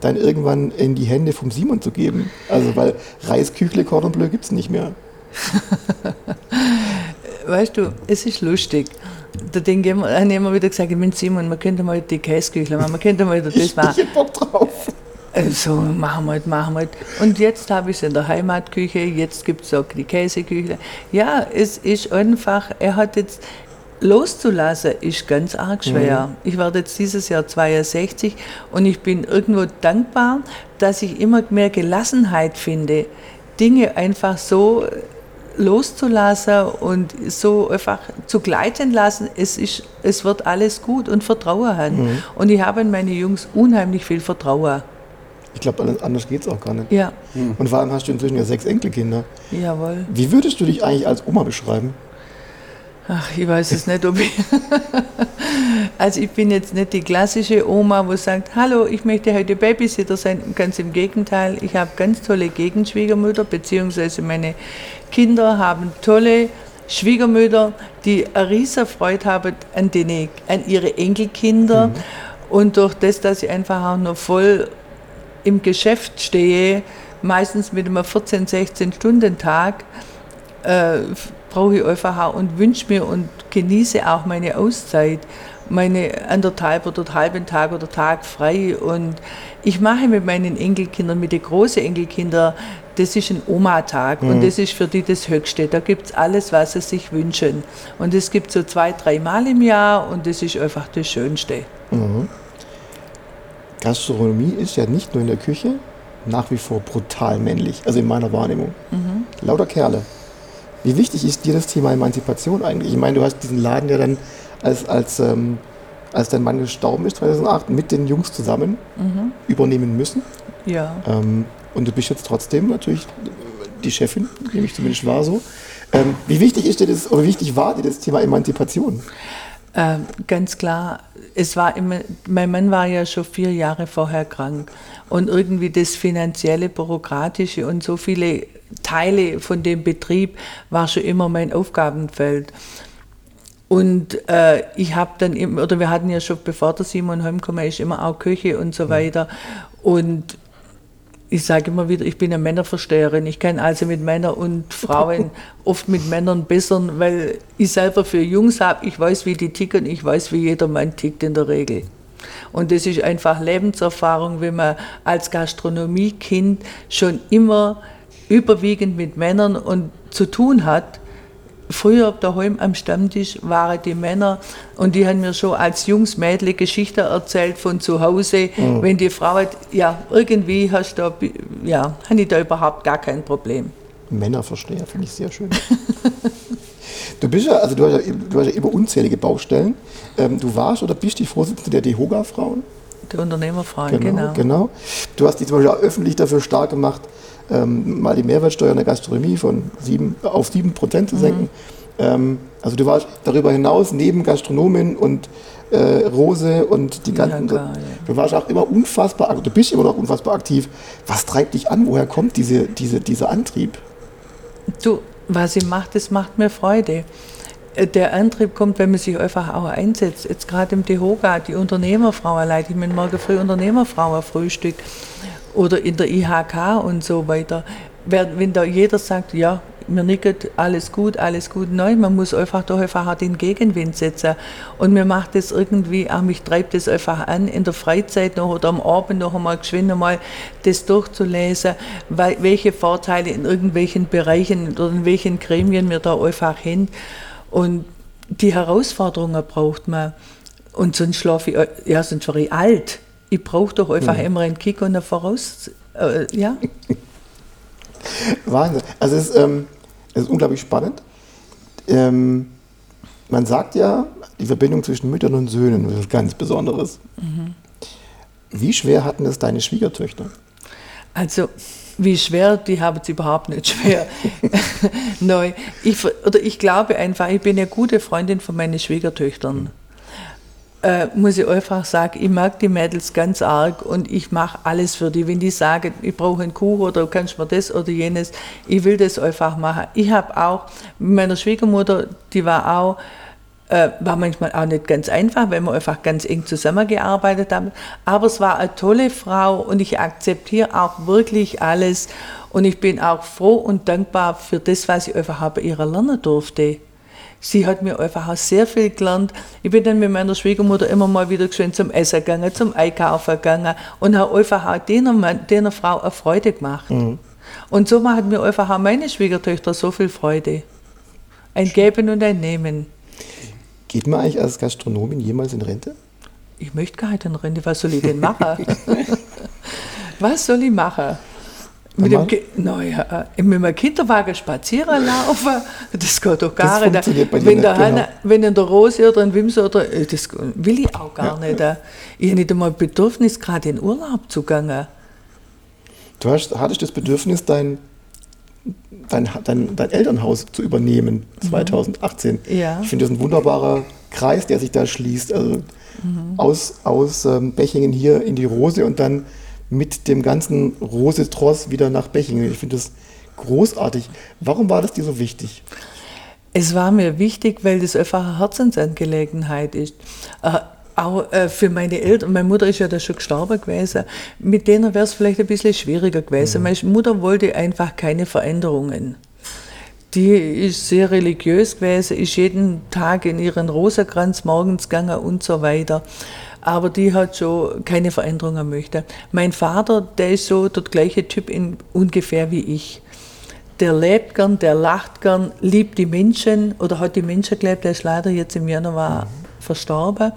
dann irgendwann in die Hände vom Simon zu geben? Also, weil Reisküchle, Cordon Bleu gibt es nicht mehr. weißt du, es ist lustig da denke ich, haben immer wieder gesagt, ich bin Simon, man könnte mal die Käseküchle machen, man könnte mal das ich, machen. Ich hab Bock drauf. Also machen wir halt, machen wir halt. Und jetzt habe ich es in der Heimatküche, jetzt gibt es auch die Käseküche. Ja, es ist einfach, er hat jetzt, loszulassen ist ganz arg schwer. Mhm. Ich werde jetzt dieses Jahr 62 und ich bin irgendwo dankbar, dass ich immer mehr Gelassenheit finde, Dinge einfach so loszulassen und so einfach zu gleiten lassen, es, ist, es wird alles gut und Vertrauen haben. Mhm. Und ich habe in meine Jungs unheimlich viel Vertrauen. Ich glaube, anders geht es auch gar nicht. Ja. Mhm. Und vor allem hast du inzwischen ja sechs Enkelkinder. Jawohl. Wie würdest du dich eigentlich als Oma beschreiben? Ach, ich weiß es nicht, ob ich. also, ich bin jetzt nicht die klassische Oma, wo sagt: Hallo, ich möchte heute Babysitter sein. Ganz im Gegenteil, ich habe ganz tolle Gegenschwiegermütter, beziehungsweise meine Kinder haben tolle Schwiegermütter, die eine riesige Freude haben an, den, an ihre Enkelkinder. Mhm. Und durch das, dass ich einfach auch noch voll im Geschäft stehe, meistens mit einem 14-, 16-Stunden-Tag, äh, brauche ich einfach auch und wünsche mir und genieße auch meine Auszeit, meine anderthalb oder halben Tag oder Tag frei. Und ich mache mit meinen Enkelkindern, mit den großen Enkelkindern, das ist ein Oma-Tag mhm. und das ist für die das Höchste. Da gibt es alles, was sie sich wünschen. Und es gibt so zwei, drei Mal im Jahr und das ist einfach das Schönste. Mhm. Gastronomie ist ja nicht nur in der Küche nach wie vor brutal männlich, also in meiner Wahrnehmung. Mhm. Lauter Kerle. Wie wichtig ist dir das Thema Emanzipation eigentlich? Ich meine, du hast diesen Laden ja dann, als, als, ähm, als dein Mann gestorben ist, 2008, mit den Jungs zusammen mhm. übernehmen müssen. Ja. Ähm, und du bist jetzt trotzdem natürlich die Chefin, nämlich zumindest war so. Ähm, wie wichtig ist dir das, oder wichtig war dir das Thema Emanzipation? Ähm, ganz klar, es war immer, mein Mann war ja schon vier Jahre vorher krank und irgendwie das finanzielle, bürokratische und so viele Teile von dem Betrieb war schon immer mein Aufgabenfeld. Und äh, ich habe dann, immer, oder wir hatten ja schon, bevor der Simon heimgekommen ist, immer auch Küche und so weiter. Und ich sage immer wieder, ich bin eine Männerversteherin. Ich kann also mit Männern und Frauen oft mit Männern bessern, weil ich selber für Jungs habe, ich weiß, wie die ticken, ich weiß, wie jeder Mann tickt in der Regel. Und das ist einfach Lebenserfahrung, wenn man als Gastronomiekind schon immer überwiegend mit Männern und zu tun hat Früher daheim am Stammtisch waren die Männer und die haben mir schon als Jungs Mädel Geschichten erzählt von zu Hause. Mhm. Wenn die Frau hat, ja, irgendwie hast du da, ja, habe ich da überhaupt gar kein Problem. Männerversteher finde ich sehr schön. du bist ja, also du hast ja, du hast ja immer unzählige Baustellen. Ähm, du warst oder bist die Vorsitzende der DEHOGA-Frauen? Der Unternehmerfrauen, genau, genau. Genau. Du hast dich zum Beispiel auch öffentlich dafür stark gemacht, ähm, mal die Mehrwertsteuer in der Gastronomie von sieben, auf 7 Prozent zu senken. Mhm. Ähm, also du warst darüber hinaus neben Gastronomin und äh, Rose und die ganzen. Ja, du warst auch immer unfassbar, du bist immer noch unfassbar aktiv. Was treibt dich an? Woher kommt diese, diese, dieser Antrieb? Du, was ich mache, das macht mir Freude. Äh, der Antrieb kommt, wenn man sich einfach auch einsetzt. Jetzt gerade im DEHOGA, die Unternehmerfrau leite ich mit morgen früh Unternehmerfrau Frühstück oder in der IHK und so weiter. Wenn da jeder sagt, ja, mir nickt alles gut, alles gut, nein, man muss einfach da einfach den Gegenwind setzen. Und mir macht das irgendwie, auch mich treibt das einfach an, in der Freizeit noch oder am Abend noch einmal geschwind einmal das durchzulesen, welche Vorteile in irgendwelchen Bereichen oder in welchen Gremien wir da einfach hin. Und die Herausforderungen braucht man. Und sonst schlafe ich, ja, sonst wäre ich alt ich brauche doch einfach mhm. immer einen Kick und eine Voraus. Äh, ja. Wahnsinn. Also es ist, ähm, es ist unglaublich spannend. Ähm, man sagt ja, die Verbindung zwischen Müttern und Söhnen ist was ganz Besonderes. Mhm. Wie schwer hatten es deine Schwiegertöchter? Also, wie schwer, die haben es überhaupt nicht schwer. Neu. Ich, oder ich glaube einfach, ich bin eine gute Freundin von meinen Schwiegertöchtern. Mhm äh, muss ich einfach sagen, ich mag die Mädels ganz arg und ich mache alles für die. Wenn die sagen, ich brauche einen Kuchen oder du kannst mir das oder jenes, ich will das einfach machen. Ich habe auch, meiner Schwiegermutter, die war auch, äh, war manchmal auch nicht ganz einfach, weil wir einfach ganz eng zusammengearbeitet haben. Aber es war eine tolle Frau und ich akzeptiere auch wirklich alles. Und ich bin auch froh und dankbar für das, was ich einfach bei ihrer lernen durfte sie hat mir einfach auch sehr viel gelernt. Ich bin dann mit meiner Schwiegermutter immer mal wieder schön zum Essen gegangen, zum Einkaufen gegangen und habe einfach auch Mann, der Frau eine Freude gemacht. Mhm. Und so hat mir einfach auch meine Schwiegertöchter so viel Freude. Ein Geben und ein Nehmen. Geht man eigentlich als Gastronomin jemals in Rente? Ich möchte gar nicht in Rente. Was soll ich denn machen? Was soll ich machen? Mit dem, naja, mit dem Kinderwagen spazieren laufen, das geht doch gar das nicht. Wenn, der Hanna, genau. wenn in der Rose oder in Wimse oder, äh, das will ich auch gar ja, nicht. Ja. Ich habe nicht einmal Bedürfnis, gerade in Urlaub zu gehen. Du hast, hattest das Bedürfnis, dein, dein, dein, dein Elternhaus zu übernehmen, 2018. Mhm. Ja. Ich finde das ein wunderbarer Kreis, der sich da schließt. Also mhm. aus, aus ähm, Bechingen hier in die Rose und dann mit dem ganzen Rose-Tross wieder nach Bechingen. Ich finde das großartig. Warum war das dir so wichtig? Es war mir wichtig, weil das einfach eine Herzensangelegenheit ist. Äh, auch äh, für meine Eltern, meine Mutter ist ja da schon gestorben gewesen, mit denen wäre es vielleicht ein bisschen schwieriger gewesen. Mhm. Meine Mutter wollte einfach keine Veränderungen. Die ist sehr religiös gewesen, ist jeden Tag in ihren Rosenkranz morgens gegangen und so weiter aber die hat schon keine Veränderungen möchte. Mein Vater, der ist so der gleiche Typ in, ungefähr wie ich. Der lebt gern, der lacht gern, liebt die Menschen oder hat die Menschen gelebt, der ist leider jetzt im Januar verstorben.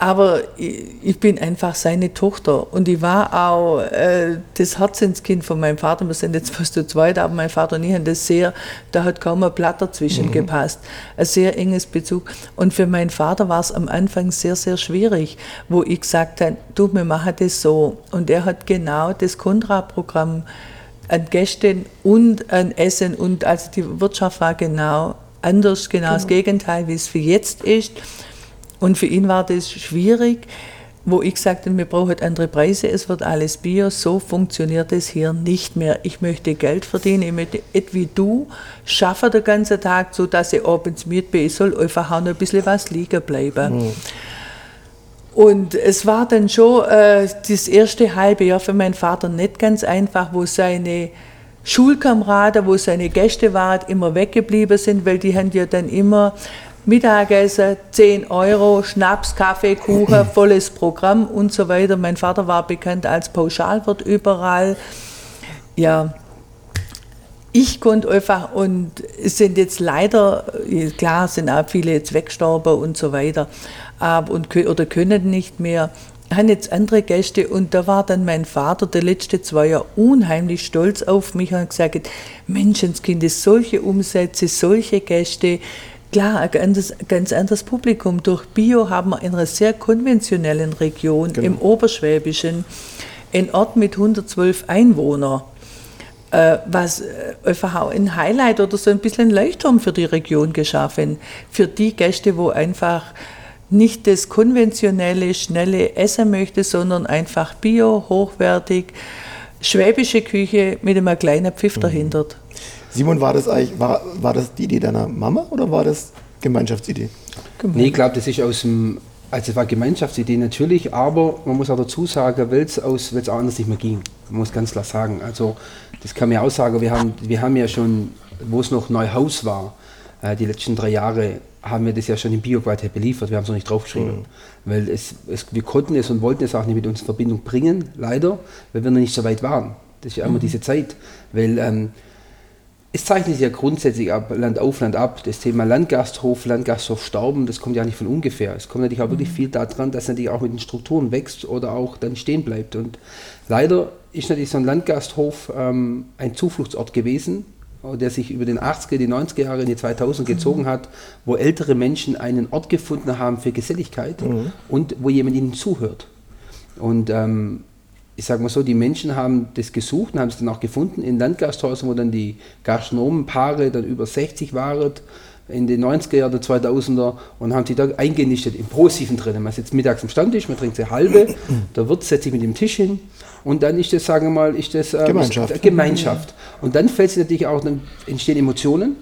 Aber ich bin einfach seine Tochter und ich war auch äh, das Herzenskind von meinem Vater. Wir sind jetzt fast zu zweit, aber mein Vater und ich haben das sehr, da hat kaum ein Blatt dazwischen mhm. gepasst. Ein sehr enges Bezug. Und für meinen Vater war es am Anfang sehr, sehr schwierig, wo ich gesagt habe, du, wir machen das so. Und er hat genau das Kontraprogramm an Gästen und an Essen und also die Wirtschaft war genau anders, genau, genau. das Gegenteil, wie es für jetzt ist. Und für ihn war das schwierig, wo ich sagte, wir brauchen andere Preise, es wird alles Bio, so funktioniert es hier nicht mehr. Ich möchte Geld verdienen, ich möchte wie du schaffe den ganzen Tag, so dass ich abends mit bin, ich soll einfach auch noch ein bisschen was liegen bleiben. Mhm. Und es war dann schon äh, das erste halbe Jahr für meinen Vater nicht ganz einfach, wo seine Schulkameraden, wo seine Gäste waren, immer weggeblieben sind, weil die haben ja dann immer Mittagessen, 10 Euro, Schnaps, Kaffee, Kuchen, volles Programm und so weiter. Mein Vater war bekannt als Pauschalwirt überall. Ja, ich konnte einfach, und es sind jetzt leider, klar sind auch viele jetzt weggestorben und so weiter, und, oder können nicht mehr, haben jetzt andere Gäste und da war dann mein Vater der letzte zwei Jahre unheimlich stolz auf mich und hat gesagt, Menschenskind, solche Umsätze, solche Gäste, Klar, ein ganz, ganz anderes Publikum. Durch Bio haben wir in einer sehr konventionellen Region, genau. im Oberschwäbischen, einen Ort mit 112 Einwohnern, äh, was äh, einfach auch ein Highlight oder so ein bisschen ein Leuchtturm für die Region geschaffen. Für die Gäste, wo einfach nicht das konventionelle, schnelle Essen möchte, sondern einfach Bio, hochwertig, schwäbische Küche mit einem kleinen Pfiff mhm. dahinter. Simon, war das eigentlich, war, war das die Idee deiner Mama oder war das Gemeinschaftsidee? Nee, ich glaube, das ist aus dem, also es war Gemeinschaftsidee natürlich, aber man muss auch dazu sagen, weil es aus, auch anders nicht mehr ging. Man muss ganz klar sagen. Also das kann man auch sagen, wir haben, wir haben ja schon, wo es noch Neuhaus war, äh, die letzten drei Jahre, haben wir das ja schon in Bioqualität beliefert, wir haben es noch nicht draufgeschrieben. Mhm. Weil es, es, wir konnten es und wollten es auch nicht mit uns in Verbindung bringen, leider, weil wir noch nicht so weit waren. Das ist ja immer mhm. diese Zeit. Weil ähm, es zeichnet sich ja grundsätzlich ab, Land auf, Land ab. Das Thema Landgasthof, Landgasthof Stauben, das kommt ja nicht von ungefähr. Es kommt natürlich auch wirklich mhm. viel daran, dass natürlich auch mit den Strukturen wächst oder auch dann stehen bleibt. Und leider ist natürlich so ein Landgasthof ähm, ein Zufluchtsort gewesen, der sich über den 80er, die 90er Jahre in die 2000 mhm. gezogen hat, wo ältere Menschen einen Ort gefunden haben für Geselligkeit mhm. und wo jemand ihnen zuhört. Und ähm, ich sage mal so, die Menschen haben das gesucht und haben es dann auch gefunden in Landgasthäusern, wo dann die Gastronomenpaare dann über 60 waren, in den 90er Jahren, der 2000er und haben sich da eingenistet im Positiven drin. Man sitzt mittags am Stammtisch, man trinkt sich halbe, der Wirt setzt sich mit dem Tisch hin und dann ist das, sagen wir mal, ist das ähm, Gemeinschaft. Gemeinschaft. Und dann fällt es natürlich auch, dann entstehen Emotionen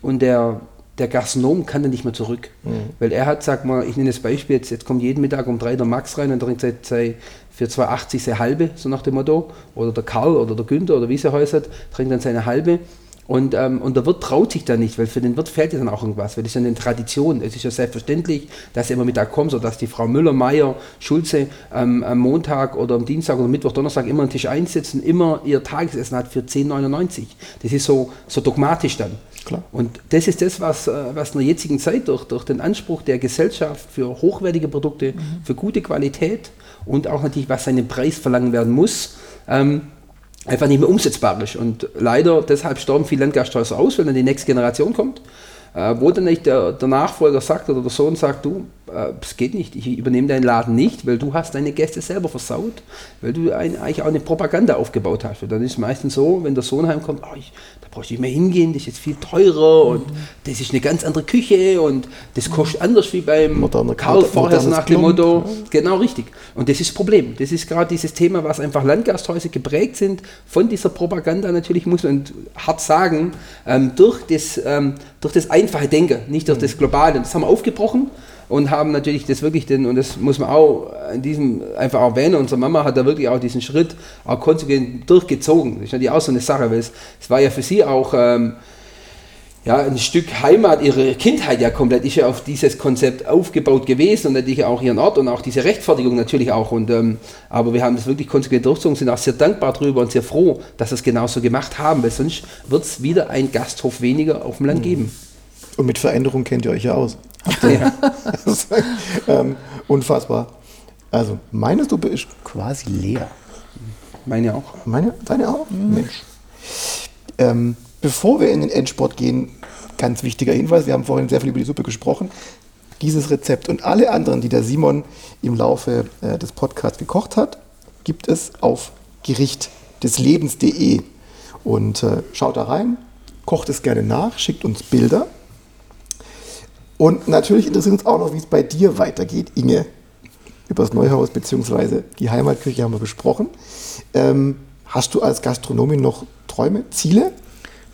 und der, der Gastronom kann dann nicht mehr zurück. Mhm. Weil er hat, sag mal, ich nenne das Beispiel, jetzt, jetzt kommt jeden Mittag um drei der Max rein und trinkt seit, seit für 2,80 seine halbe, so nach dem Motto. Oder der Karl oder der Günther oder wie sie heißt, trinkt dann seine halbe. Und, ähm, und der Wirt traut sich da nicht, weil für den Wirt fehlt ja dann auch irgendwas, weil das ist ja eine Tradition. Es ist ja selbstverständlich, dass er immer Mittag kommt, oder dass die Frau Müller, Meier, Schulze ähm, am Montag oder am Dienstag oder Mittwoch, Donnerstag immer einen Tisch einsetzen, immer ihr Tagesessen hat für 10,99. Das ist so, so dogmatisch dann. Klar. Und das ist das, was, äh, was in der jetzigen Zeit durch, durch den Anspruch der Gesellschaft für hochwertige Produkte, mhm. für gute Qualität und auch natürlich, was seinen Preis verlangen werden muss, ähm, einfach nicht mehr umsetzbar ist. Und leider deshalb sterben viele Landgasthäuser aus, wenn dann die nächste Generation kommt, äh, wo dann nicht der, der, Nachfolger sagt oder der Sohn sagt, du, äh, es geht nicht, ich übernehme deinen Laden nicht, weil du hast deine Gäste selber versaut, weil du ein, eigentlich auch eine Propaganda aufgebaut hast. Und dann ist es meistens so, wenn der Sohn heimkommt, oh, ich, da brauche ich nicht mehr hingehen, das ist jetzt viel teurer und mhm. das ist eine ganz andere Küche und das kostet anders wie beim Moderne, Karl vorher so nach dem Motto. Genau richtig. Und das ist das Problem. Das ist gerade dieses Thema, was einfach Landgasthäuser geprägt sind von dieser Propaganda natürlich, muss man hart sagen, ähm, durch, das, ähm, durch das einfache Denken, nicht durch mhm. das Globale. Das haben wir aufgebrochen und haben natürlich das wirklich den, und das muss man auch in diesem einfach erwähnen, unsere Mama hat da wirklich auch diesen Schritt auch konsequent durchgezogen. Das ist natürlich auch so eine Sache, weil es, es war ja für sie auch ähm, ja, ein Stück Heimat, ihre Kindheit ja komplett ist ja auf dieses Konzept aufgebaut gewesen und natürlich auch ihren Ort und auch diese Rechtfertigung natürlich auch. Und, ähm, aber wir haben das wirklich konsequent durchgezogen, sind auch sehr dankbar darüber und sehr froh, dass wir es genauso gemacht haben, weil sonst wird es wieder ein Gasthof weniger auf dem Land geben. Und mit Veränderung kennt ihr euch ja aus. Ja. ähm, unfassbar. Also, meine Suppe ist quasi leer. Meine auch. Meine? Deine auch? Mhm. Mensch. Ähm, bevor wir in den Endsport gehen, ganz wichtiger Hinweis: Wir haben vorhin sehr viel über die Suppe gesprochen. Dieses Rezept und alle anderen, die der Simon im Laufe äh, des Podcasts gekocht hat, gibt es auf Gericht des Lebens.de. Und äh, schaut da rein, kocht es gerne nach, schickt uns Bilder Und natürlich interessiert uns auch noch, wie es bei dir weitergeht, Inge. Über das Neuhaus bzw. die Heimatküche haben wir besprochen. Ähm, hast du als Gastronomin noch Träume, Ziele?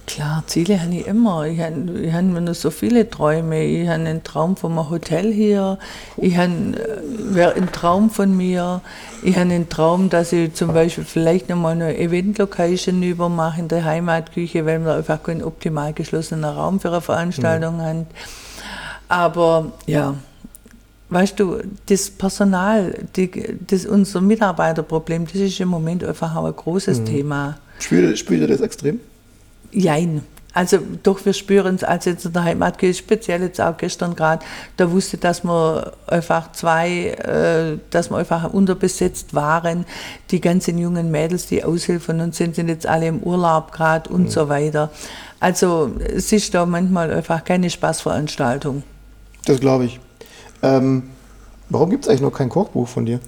Klar, Ziele habe ich immer. Ich habe ich hab noch so viele Träume. Ich habe einen Traum von einem Hotel hier. Ich habe äh, einen Traum von mir. Ich habe einen Traum, dass ich zum Beispiel vielleicht nochmal eine Event-Location übermache in der Heimatküche, weil wir einfach keinen optimal geschlossenen Raum für eine Veranstaltung mhm. haben. Aber ja, weißt du, das Personal, die, das unser Mitarbeiterproblem, das ist im Moment einfach auch ein großes mhm. Thema. Spürt ihr das extrem? Jein. Also doch, wir spüren es, als jetzt in der Heimat geht, speziell jetzt auch gestern gerade, da wusste, dass wir einfach zwei, äh, dass wir einfach unterbesetzt waren. Die ganzen jungen Mädels, die Aushilfen uns sind, sind jetzt alle im Urlaub gerade und mhm. so weiter. Also es ist da manchmal einfach keine Spaßveranstaltung. Das glaube ich. Ähm, warum gibt es eigentlich noch kein Kochbuch von dir?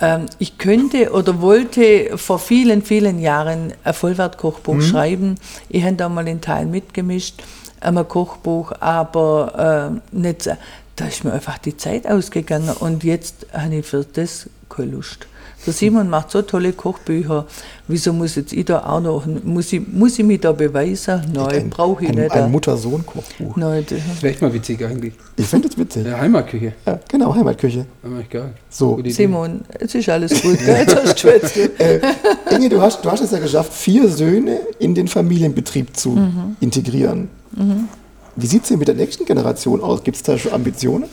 Ähm, ich könnte oder wollte vor vielen, vielen Jahren ein Vollwertkochbuch mhm. schreiben. Ich habe da mal einen Teil mitgemischt, ein Kochbuch, aber äh, nicht, da ist mir einfach die Zeit ausgegangen und jetzt habe ich für das keine Lust. Der Simon macht so tolle Kochbücher. Wieso muss jetzt ich da auch noch, muss ich, muss ich mich da beweisen? Nein, brauche ich ein, nicht. Ein Mutter-Sohn-Kochbuch. Nein, das wäre echt mal witzig eigentlich. Ich finde es witzig. Ja, Heimatküche. Ja, genau, Heimatküche. Aber geil. So. Simon, jetzt ist alles gut, gell? Jetzt hast du äh, Inge, du hast, du hast es ja geschafft, vier Söhne in den Familienbetrieb zu mhm. integrieren. Mhm. Wie sieht es denn mit der nächsten Generation aus? Gibt es da schon Ambitionen?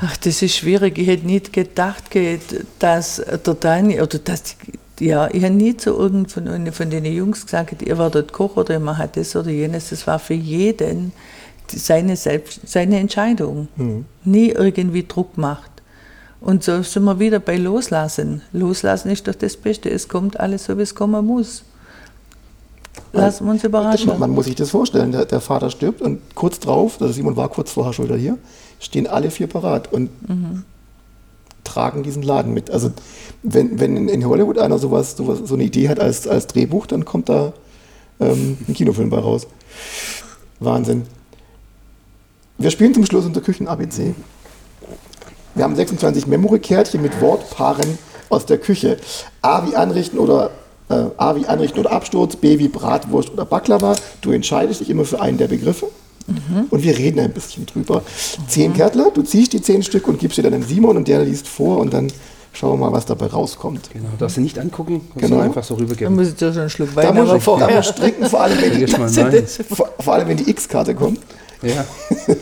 Ach, das ist schwierig. Ich hätte nicht gedacht, dass der Dani, oder dass, ja, ich habe nie zu irgendeinem von den Jungs gesagt, ihr werdet Koch oder ihr macht das oder jenes. Das war für jeden seine, Selbst, seine Entscheidung. Mhm. Nie irgendwie Druck macht. Und so sind wir wieder bei Loslassen. Loslassen ist doch das Beste. Es kommt alles so, wie es kommen muss. Lassen wir uns überraschen. Man muss sich das vorstellen. Der, der Vater stirbt und kurz drauf, also Simon war kurz vorher schon wieder hier, stehen alle vier parat und mhm. tragen diesen Laden mit. Also wenn, wenn in Hollywood einer sowas, sowas, so eine Idee hat als, als Drehbuch, dann kommt da ähm, ein Kinofilm bei raus. Wahnsinn. Wir spielen zum Schluss unser Küchen-ABC. Wir haben 26 Memory-Kärtchen mit Wortpaaren aus der Küche. A wie anrichten oder äh, A wie anrichten oder Absturz, B wie Bratwurst oder Baklava. Du entscheidest dich immer für einen der Begriffe. Mhm. Und wir reden ein bisschen drüber. Mhm. Zehn Kärtler, du ziehst die zehn Stück und gibst sie dann dem Simon und der liest vor und dann schauen wir mal, was dabei rauskommt. Genau, darfst du nicht angucken, musst genau. einfach so rübergeben. Dann muss ich dir schon einen Schluck Wein da muss, vorher. Da muss stricken, vor allem, wenn die, vor, vor allem, wenn die X-Karte kommt. Ja.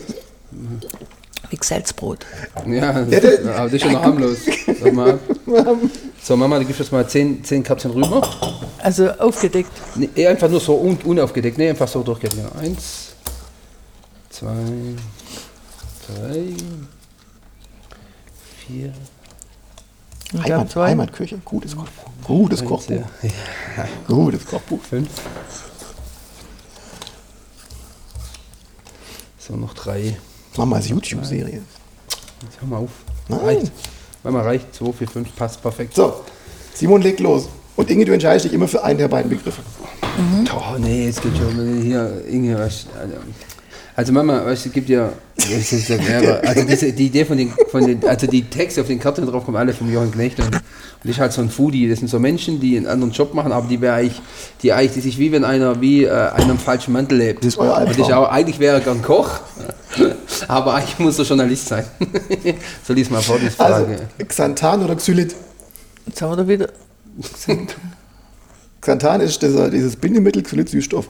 Wie Salzbrot. Ja, das, ja, aber das ist ja noch harmlos. Sag mal. So, Mama, du gibst jetzt mal zehn, zehn Kapseln rüber. Also aufgedeckt? Nee, einfach nur so un, unaufgedeckt. Nee, einfach so durchgehen. Eins, zwei, drei, vier. Heimat, Heimatküche, gutes Kochbuch. Gutes Kochbuch. Ja. Gutes Kochbuch. Fünf. So, noch drei. Mamas YouTube-Serie. Jetzt hör mal auf. Nein. Reicht. Mama reicht. 2, 4, 5, passt perfekt. So, Simon legt los. Und Inge, du entscheidest dich immer für einen der beiden Begriffe. Mhm. Oh, nee, es geht schon. Hier, Inge, was. Also, also Mama, weißt du, gibt ja, das ist ja also diese, die Idee von den, von den, also die Texte auf den Karten drauf kommen alle von Johann Knecht und, und ich halt so ein Foodie, das sind so Menschen, die einen anderen Job machen, aber die wäre eigentlich, die eigentlich, die sich wie wenn einer wie äh, einem falschen Mantel lebt. Das ist euer Und ich auch, eigentlich wäre gern Koch, aber eigentlich muss er Journalist sein. so lies mal vor, die Frage. Also, Xanthan oder Xylit? Jetzt haben wir da wieder. Xanthan ist dieser, dieses Bindemittel, Xylit Süßstoff.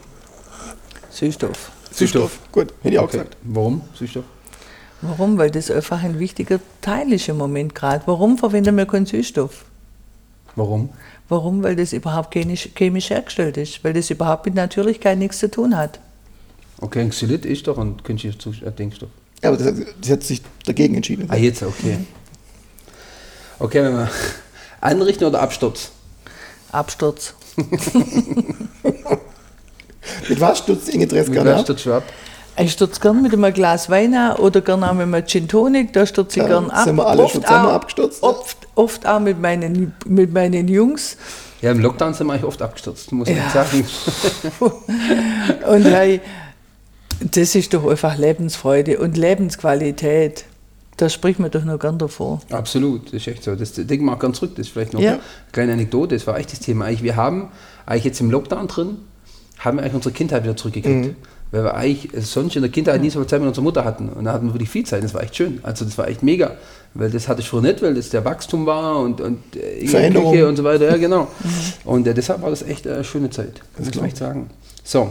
Süßstoff. Süßstoff. Gut, hätte ich auch okay. gesagt. Warum Süßstoff? Warum? Weil das einfach ein wichtiger Teil ist im Moment gerade. Warum verwenden wir keinen Süßstoff? Warum? Warum? Weil das überhaupt chemisch, chemisch hergestellt ist. Weil das überhaupt mit Natürlichkeit nichts zu tun hat. Okay, ein Xylit ist doch ein künstlicher Denkstoff. Ja, aber das, das, hat sich dagegen entschieden. Ah, jetzt, okay. Mhm. Okay, wenn wir anrichten oder Absturz? Absturz. Mit was stürzt Inge Dress gerne ab? ab? Ich stürze gerne mit einem Glas Wein an oder gerne auch mit einem Gin Tonic, da stürze ich ja, gerne ab. Sind wir alle oft schon zusammen auch, abgestürzt? Oft, oft auch mit meinen, mit meinen Jungs. Ja, im Lockdown sind wir eigentlich oft abgestürzt, muss ja. ich sagen. Und hey, Das ist doch einfach Lebensfreude und Lebensqualität. Da spricht man doch noch gern davor. Absolut, das ist echt so. Das denken wir auch ganz zurück. Das ist vielleicht noch Ja. eine kleine Anekdote. Das war echt das Thema. Eigentlich, wir haben eigentlich jetzt im Lockdown drin, haben wir eigentlich unsere Kindheit wieder zurückgekriegt. Weil wir eigentlich sonst in der Kindheit nie so viel Zeit mit unserer Mutter hatten. Und da hatten wir wirklich viel Zeit. Das war echt schön. Also das war echt mega. Weil das hatte ich früher nicht, weil das der Wachstum war und, und äh, Veränderung. Und so weiter. Ja, genau. Und äh, deshalb war das echt eine schöne Zeit. Muss man echt sagen. So,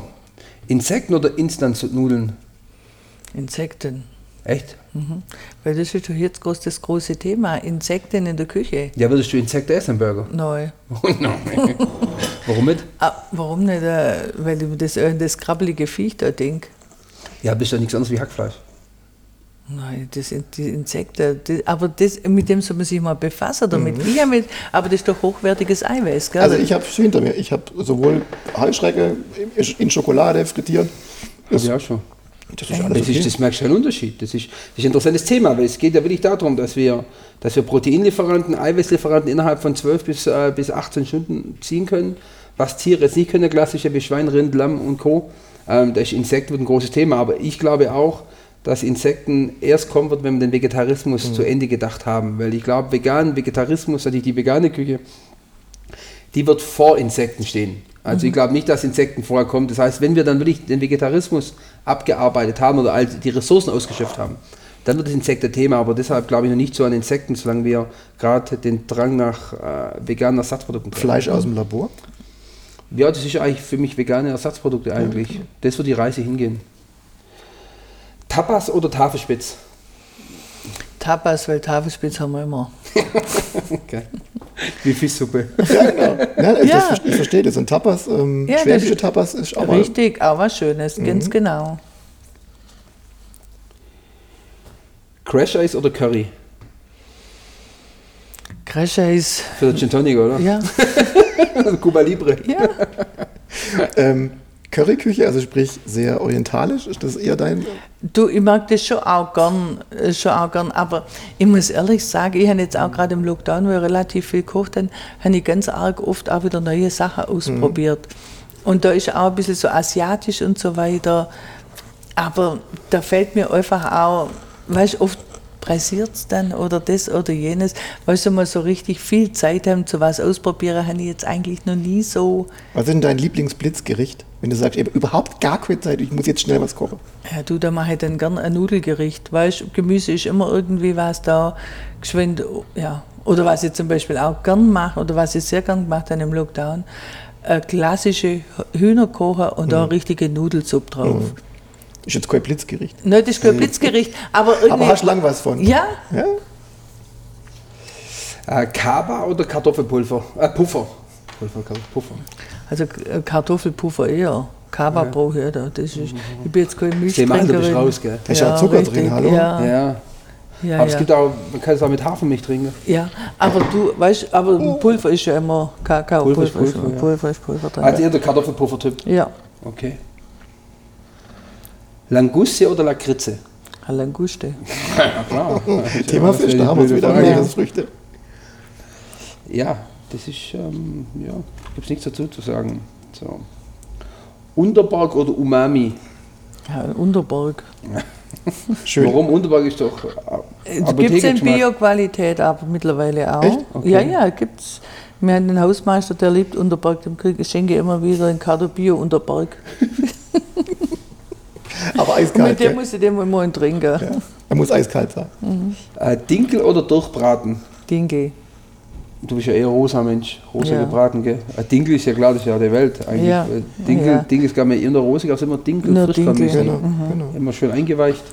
Insekten oder Instant-Nudeln? Insekten. Echt? Weil das ist doch jetzt groß das große Thema. Insekten in der Küche. Ja, würdest du Insekten essen, Burger? Neu. Oh nein. Warum nicht? Ah, warum nicht? äh, Weil ich mir das, an das krabbelige Viech da denke. Ja, bist ja nichts anderes wie Hackfleisch. Nein, das sind die Insekten. Das, aber das, mit dem soll man sich mal befassen damit. Ich hab mit, aber das ist doch hochwertiges Eiweiß, gell? Also ich habe hinter mir, ich habe sowohl Heuschrecke in- Schokolade frittiert. Das, Ja, schon. das ist alles Das, ist, okay. das merkst du einen Unterschied. Das ist, das ist ein interessantes Thema, weil es geht ja wirklich darum, dass wir, dass wir Proteinlieferanten, Eiweißlieferanten innerhalb von 12 bis, äh, bis 18 Stunden ziehen können, was Tiere jetzt nicht können, klassische wie Schwein, Rind, Lamm und Co. Ähm, das ist Insekt wird ein großes Thema, aber ich glaube auch, dass Insekten erst kommen wird, wenn wir den Vegetarismus zu Ende gedacht haben, weil ich glaube, vegan, Vegetarismus, also die vegane Küche, die wird vor Insekten stehen. Also ich glaube nicht, dass Insekten vorher kommen. Das heißt, wenn wir dann wirklich den Vegetarismus abgearbeitet haben oder all die Ressourcen ausgeschöpft haben, dann wird das Insekt ein Thema. Aber deshalb glaube ich noch nicht so an Insekten, solange wir gerade den Drang nach äh, veganen Ersatzprodukten haben. Fleisch aus dem Labor. Ja, das ist eigentlich für mich vegane Ersatzprodukte eigentlich. Das wird die Reise hingehen. Tapas oder Tafelspitz? Tapas, weil Tafelspitz haben wir immer. Okay. Wie Fischsuppe. Ja, genau. Ja, ich, Ja. Das, ich verstehe das. Und Tapas, ähm, Ja, schwäbische Tapas ist auch mal Richtig, auch was Schönes, ganz genau. Crash Eis oder Curry? Crash-Eis, Für den Gin Tonic, oder? ja, Cuba Libre. ja. ähm, Curryküche, also sprich sehr orientalisch. Ist das eher dein? Du, ich mag das schon auch gern, äh, schon auch gern, aber ich muss ehrlich sagen, ich habe jetzt auch gerade im Lockdown, wo ich relativ viel gekocht habe, habe ich ganz arg oft auch wieder neue Sachen ausprobiert. Und da ist auch ein bisschen so asiatisch und so weiter. Aber da fällt mir einfach auch, weißt du, oft pressiert es dann oder das oder jenes. Weißt du, mal so richtig viel Zeit haben zu was ausprobieren, habe ich jetzt eigentlich noch nie so. Was ist denn dein Lieblingsblitzgericht? Wenn du sagst, ich habe überhaupt gar keine Zeit, ich muss jetzt schnell was kochen. Ja, du, da mache ich dann gern ein Nudelgericht. Weißt du, Gemüse ist immer irgendwie was da geschwind, ja. Oder was ich zum Beispiel auch gern mache, oder was ich sehr gern gemacht habe im Lockdown, eine klassische Hühnerkochen und da eine richtige Nudelsuppe drauf. Ist jetzt kein Blitzgericht. Ne, das ist kein Blitzgericht, aber irgendwie. Aber hast lang was von. ja, Ja? Äh, Kaba oder Kartoffelpulver? Äh, Puffer. Pulver, Kartoffelpuffer. Also äh, Kartoffelpuffer eher. Kaba brauche ich da. Das ist, ich bin jetzt keine Sie machen da bist Milchtrinkerin. raus, gell? Da ist ja Zucker richtig. drin, hallo? Ja, ja. Ja. ja, Aber es gibt auch, man kann es auch mit Hafermilch trinken. ja. aber du, weißt aber Pulver ist ja immer Kakao. Pulver ist Pulver, Pulver, ja. Pulver ist Pulver drin. Also eher der Kartoffelpuffer-Typ. ja, Okay. Languste oder Lakritze? Languste. Ja, klar. Thema Fisch, da haben wir wieder. Meeresfrüchte. Ja, das ist, ähm, ja, gibt es nichts dazu zu sagen. So. Unterberg oder Umami? Ja, Unterberg. Schön. Warum? Unterberg ist doch Äh, Gibt es in. Bio-Qualität aber mittlerweile auch. Okay. Ja, ja, gibt's. Wir haben einen Hausmeister, der liebt Unterberg, dem kriege ich schenke immer wieder ein Cardo Bio Unterberg. Aber Und eiskalt. mit dem gell? muss ich dem immer einen trinken. Ja. Er muss eiskalt sein. Äh, Dinkel oder Durchbraten? Dinge. Du bist ja eher rosa Mensch, rosa Ja. gebraten, gell? Ein Dinkel ist ja klar, das ist ja der Welt eigentlich. Ja. Dinkel, Ja. Dinkel ist gar nicht eher rosig, als immer Dinkel Nur. Dinkel. Genau, genau. Immer schön eingeweicht.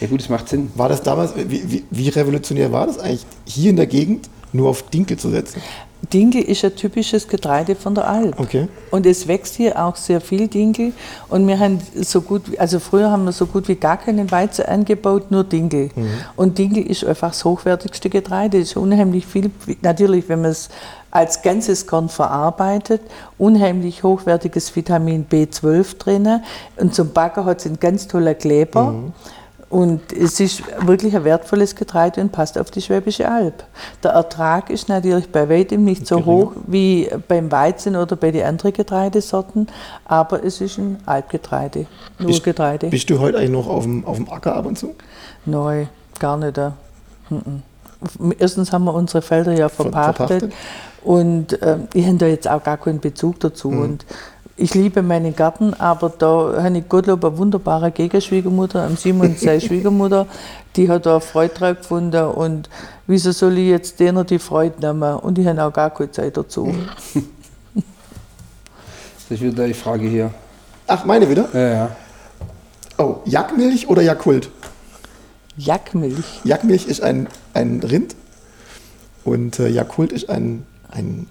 Ja gut, das macht Sinn. War das damals, wie, wie, wie revolutionär war das eigentlich, hier in der Gegend nur auf Dinkel zu setzen? Dinkel ist ein typisches Getreide von der Alp. Okay. Und es wächst hier auch sehr viel Dinkel. Und wir haben so gut, also früher haben wir so gut wie gar keinen Weizen angebaut, nur Dinkel. Und Dinkel ist einfach das hochwertigste Getreide. Es ist unheimlich viel, natürlich, wenn man es als ganzes Korn verarbeitet, unheimlich hochwertiges Vitamin B12 drin. Und zum Backen hat es einen ganz toller Kleber. Und es ist wirklich ein wertvolles Getreide und passt auf die Schwäbische Alb. Der Ertrag ist natürlich bei weitem nicht so hoch wie beim Weizen oder bei den anderen Getreidesorten, aber es ist ein Alpgetreide, nur Bist, Getreide. bist du heute eigentlich noch auf dem, auf dem Acker ab und zu? Neu, gar nicht. da. Mhm. Erstens haben wir unsere Felder ja Ver- verpachtet, verpachtet. und ähm, ich habe da jetzt auch gar keinen Bezug dazu. Mhm. Und ich liebe meinen Garten, aber da habe ich Gottlob eine wunderbare Gegenschwiegermutter, am Simon seine Schwiegermutter, die hat da Freude dran gefunden und wieso soll ich jetzt denen die Freude nehmen? Und ich habe auch gar keine Zeit dazu. Das ist wieder die Frage hier. Ach, meine wieder? Ja, ja. Oh, Jackmilch oder Jakult? Jackmilch. Jackmilch ist ein, ein Rind und äh, Jakult ist ein, ein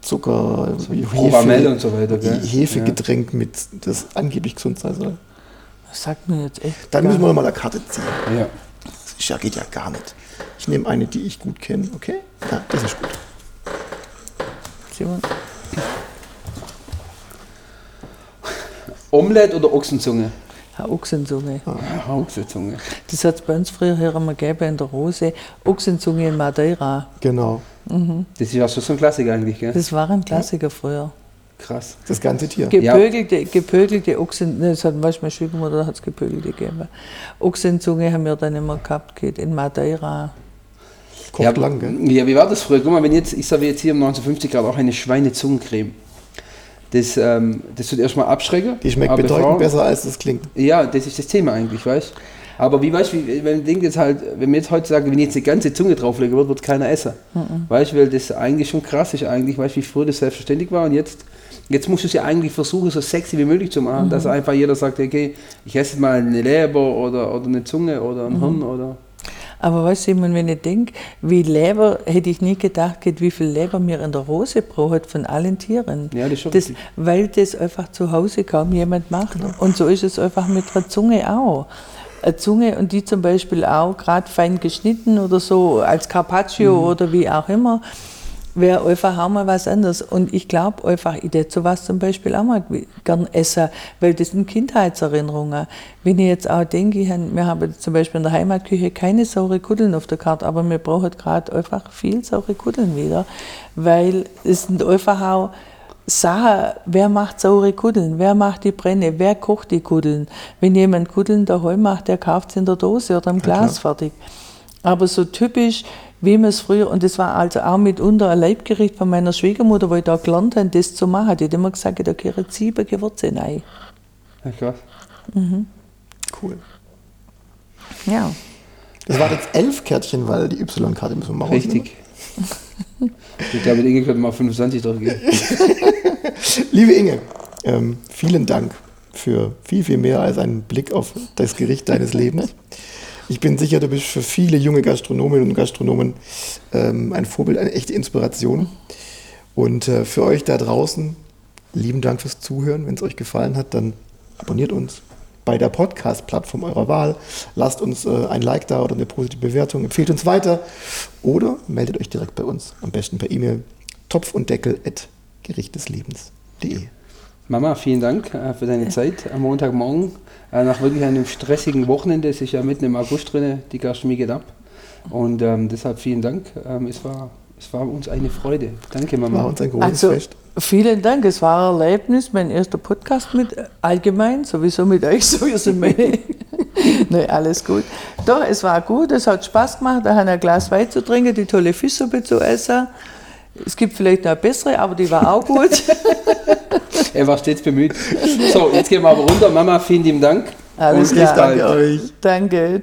Zucker, so Provamel und so weiter, gell? Hefegetränk, mit, das angeblich gesund sein soll. Das sagt mir jetzt echt. Dann gar müssen wir noch mal eine Karte ziehen. Ja. Das geht ja gar nicht. Ich nehme eine, die ich gut kenne, okay? Ja, das ist gut. Simon. Omelette oder Ochsenzunge? Eine Ochsenzunge. Ja, Ochsenzunge. Das hat es bei uns früher hier immer gegeben in der Rose. Ochsenzunge in Madeira. Genau. Das ist ja schon so ein Klassiker eigentlich, gell? Das war ein Klassiker früher. Krass. Das ganze Tier. Gepögelte, gepögelte Ochsen, das hat manchmal Schwiegermutter hat es gepögelte gegeben. Ochsenzunge haben wir dann immer gehabt, geht in Madeira. Kocht ja, lang, gell? Ja, wie war das früher? Guck mal, wenn jetzt, ich serviere jetzt hier um 1950 Grad auch eine Schweinezungencreme. Das, ähm, das tut erstmal abschrecken. Die schmeckt aber bedeutend Frau- besser, als das klingt. Ja, das ist das Thema eigentlich, weißt Aber wie weißt du, wenn denke jetzt halt, wenn mir jetzt heutzutage, wenn ich jetzt eine ganze Zunge drauflegen würde, wird keiner essen. Weißt du, weil das eigentlich schon krass ist eigentlich, weißt du, wie früher das selbstverständlich war und jetzt, jetzt musst du es ja eigentlich versuchen, so sexy wie möglich zu machen, dass einfach jeder sagt, okay, ich esse jetzt mal eine Leber oder, oder eine Zunge oder ein Hirn oder. Aber weißt du, Simon, wenn ich denke, wie Leber, hätte ich nie gedacht, wie viel Leber mir in der Rose braucht von allen Tieren. Ja, das schon das. Weil das einfach zu Hause kaum jemand macht. Und so ist es einfach mit der Zunge auch. Eine Zunge und die zum Beispiel auch gerade fein geschnitten oder so als Carpaccio Mhm. oder wie auch immer, wäre einfach auch mal was anderes. Und ich glaube einfach, ich hätte sowas zum Beispiel auch mal gern essen, weil das sind Kindheitserinnerungen. Wenn ich jetzt auch denke, wir haben zum Beispiel in der Heimatküche keine saure Kuddeln auf der Karte, aber wir brauchen gerade einfach viel saure Kuddeln wieder, weil es sind einfach auch Sachen, wer macht saure Kuddeln, wer macht die Brenne, wer kocht die Kuddeln. Wenn jemand Kuddeln daheim macht, der kauft es in der Dose oder im Glas fertig. Aber so typisch, wie man es früher, und das war also auch mitunter ein Leibgericht von meiner Schwiegermutter, wo ich da gelernt habe, das zu machen. Die hat immer gesagt, da gehören sieben Gewürze rein. Ja, krass. Cool. Ja. Das waren jetzt elf Kärtchen, weil die Y-Karte müssen wir mal rausnehmen. Richtig. ich glaube, mit Inge könnte mal 25 durchgehen. Liebe Inge, ähm, vielen Dank für viel, viel mehr als einen Blick auf das Gericht deines Lebens. Ich bin sicher, du bist für viele junge Gastronominnen und Gastronomen ähm, ein Vorbild, eine echte Inspiration. Und äh, für euch da draußen, lieben Dank fürs Zuhören. Wenn es euch gefallen hat, dann abonniert uns bei der Podcast-Plattform eurer Wahl. Lasst uns äh, ein Like da oder eine positive Bewertung. Empfehlt uns weiter oder meldet euch direkt bei uns. Am besten per E-Mail topf Mama, vielen Dank äh, für deine Zeit am Montagmorgen. Äh, nach wirklich einem stressigen Wochenende, es ist ja mitten im August drin, die Gastronomie geht ab. Und ähm, deshalb vielen Dank. Ähm, es, war, es war uns eine Freude. Danke, Mama. War uns ein großes Also, Fest. vielen Dank, es war ein Erlebnis, mein erster Podcast mit, äh, allgemein, sowieso mit euch, sowieso meine. Nein, alles gut. Doch, es war gut, es hat Spaß gemacht, da ein Glas Wein zu trinken, die tolle Fischsuppe zu essen. Es gibt vielleicht noch eine bessere, aber die war auch gut. Er war stets bemüht. So, jetzt gehen wir aber runter. Mama, vielen lieben Dank. Alles klar. Danke euch. Danke.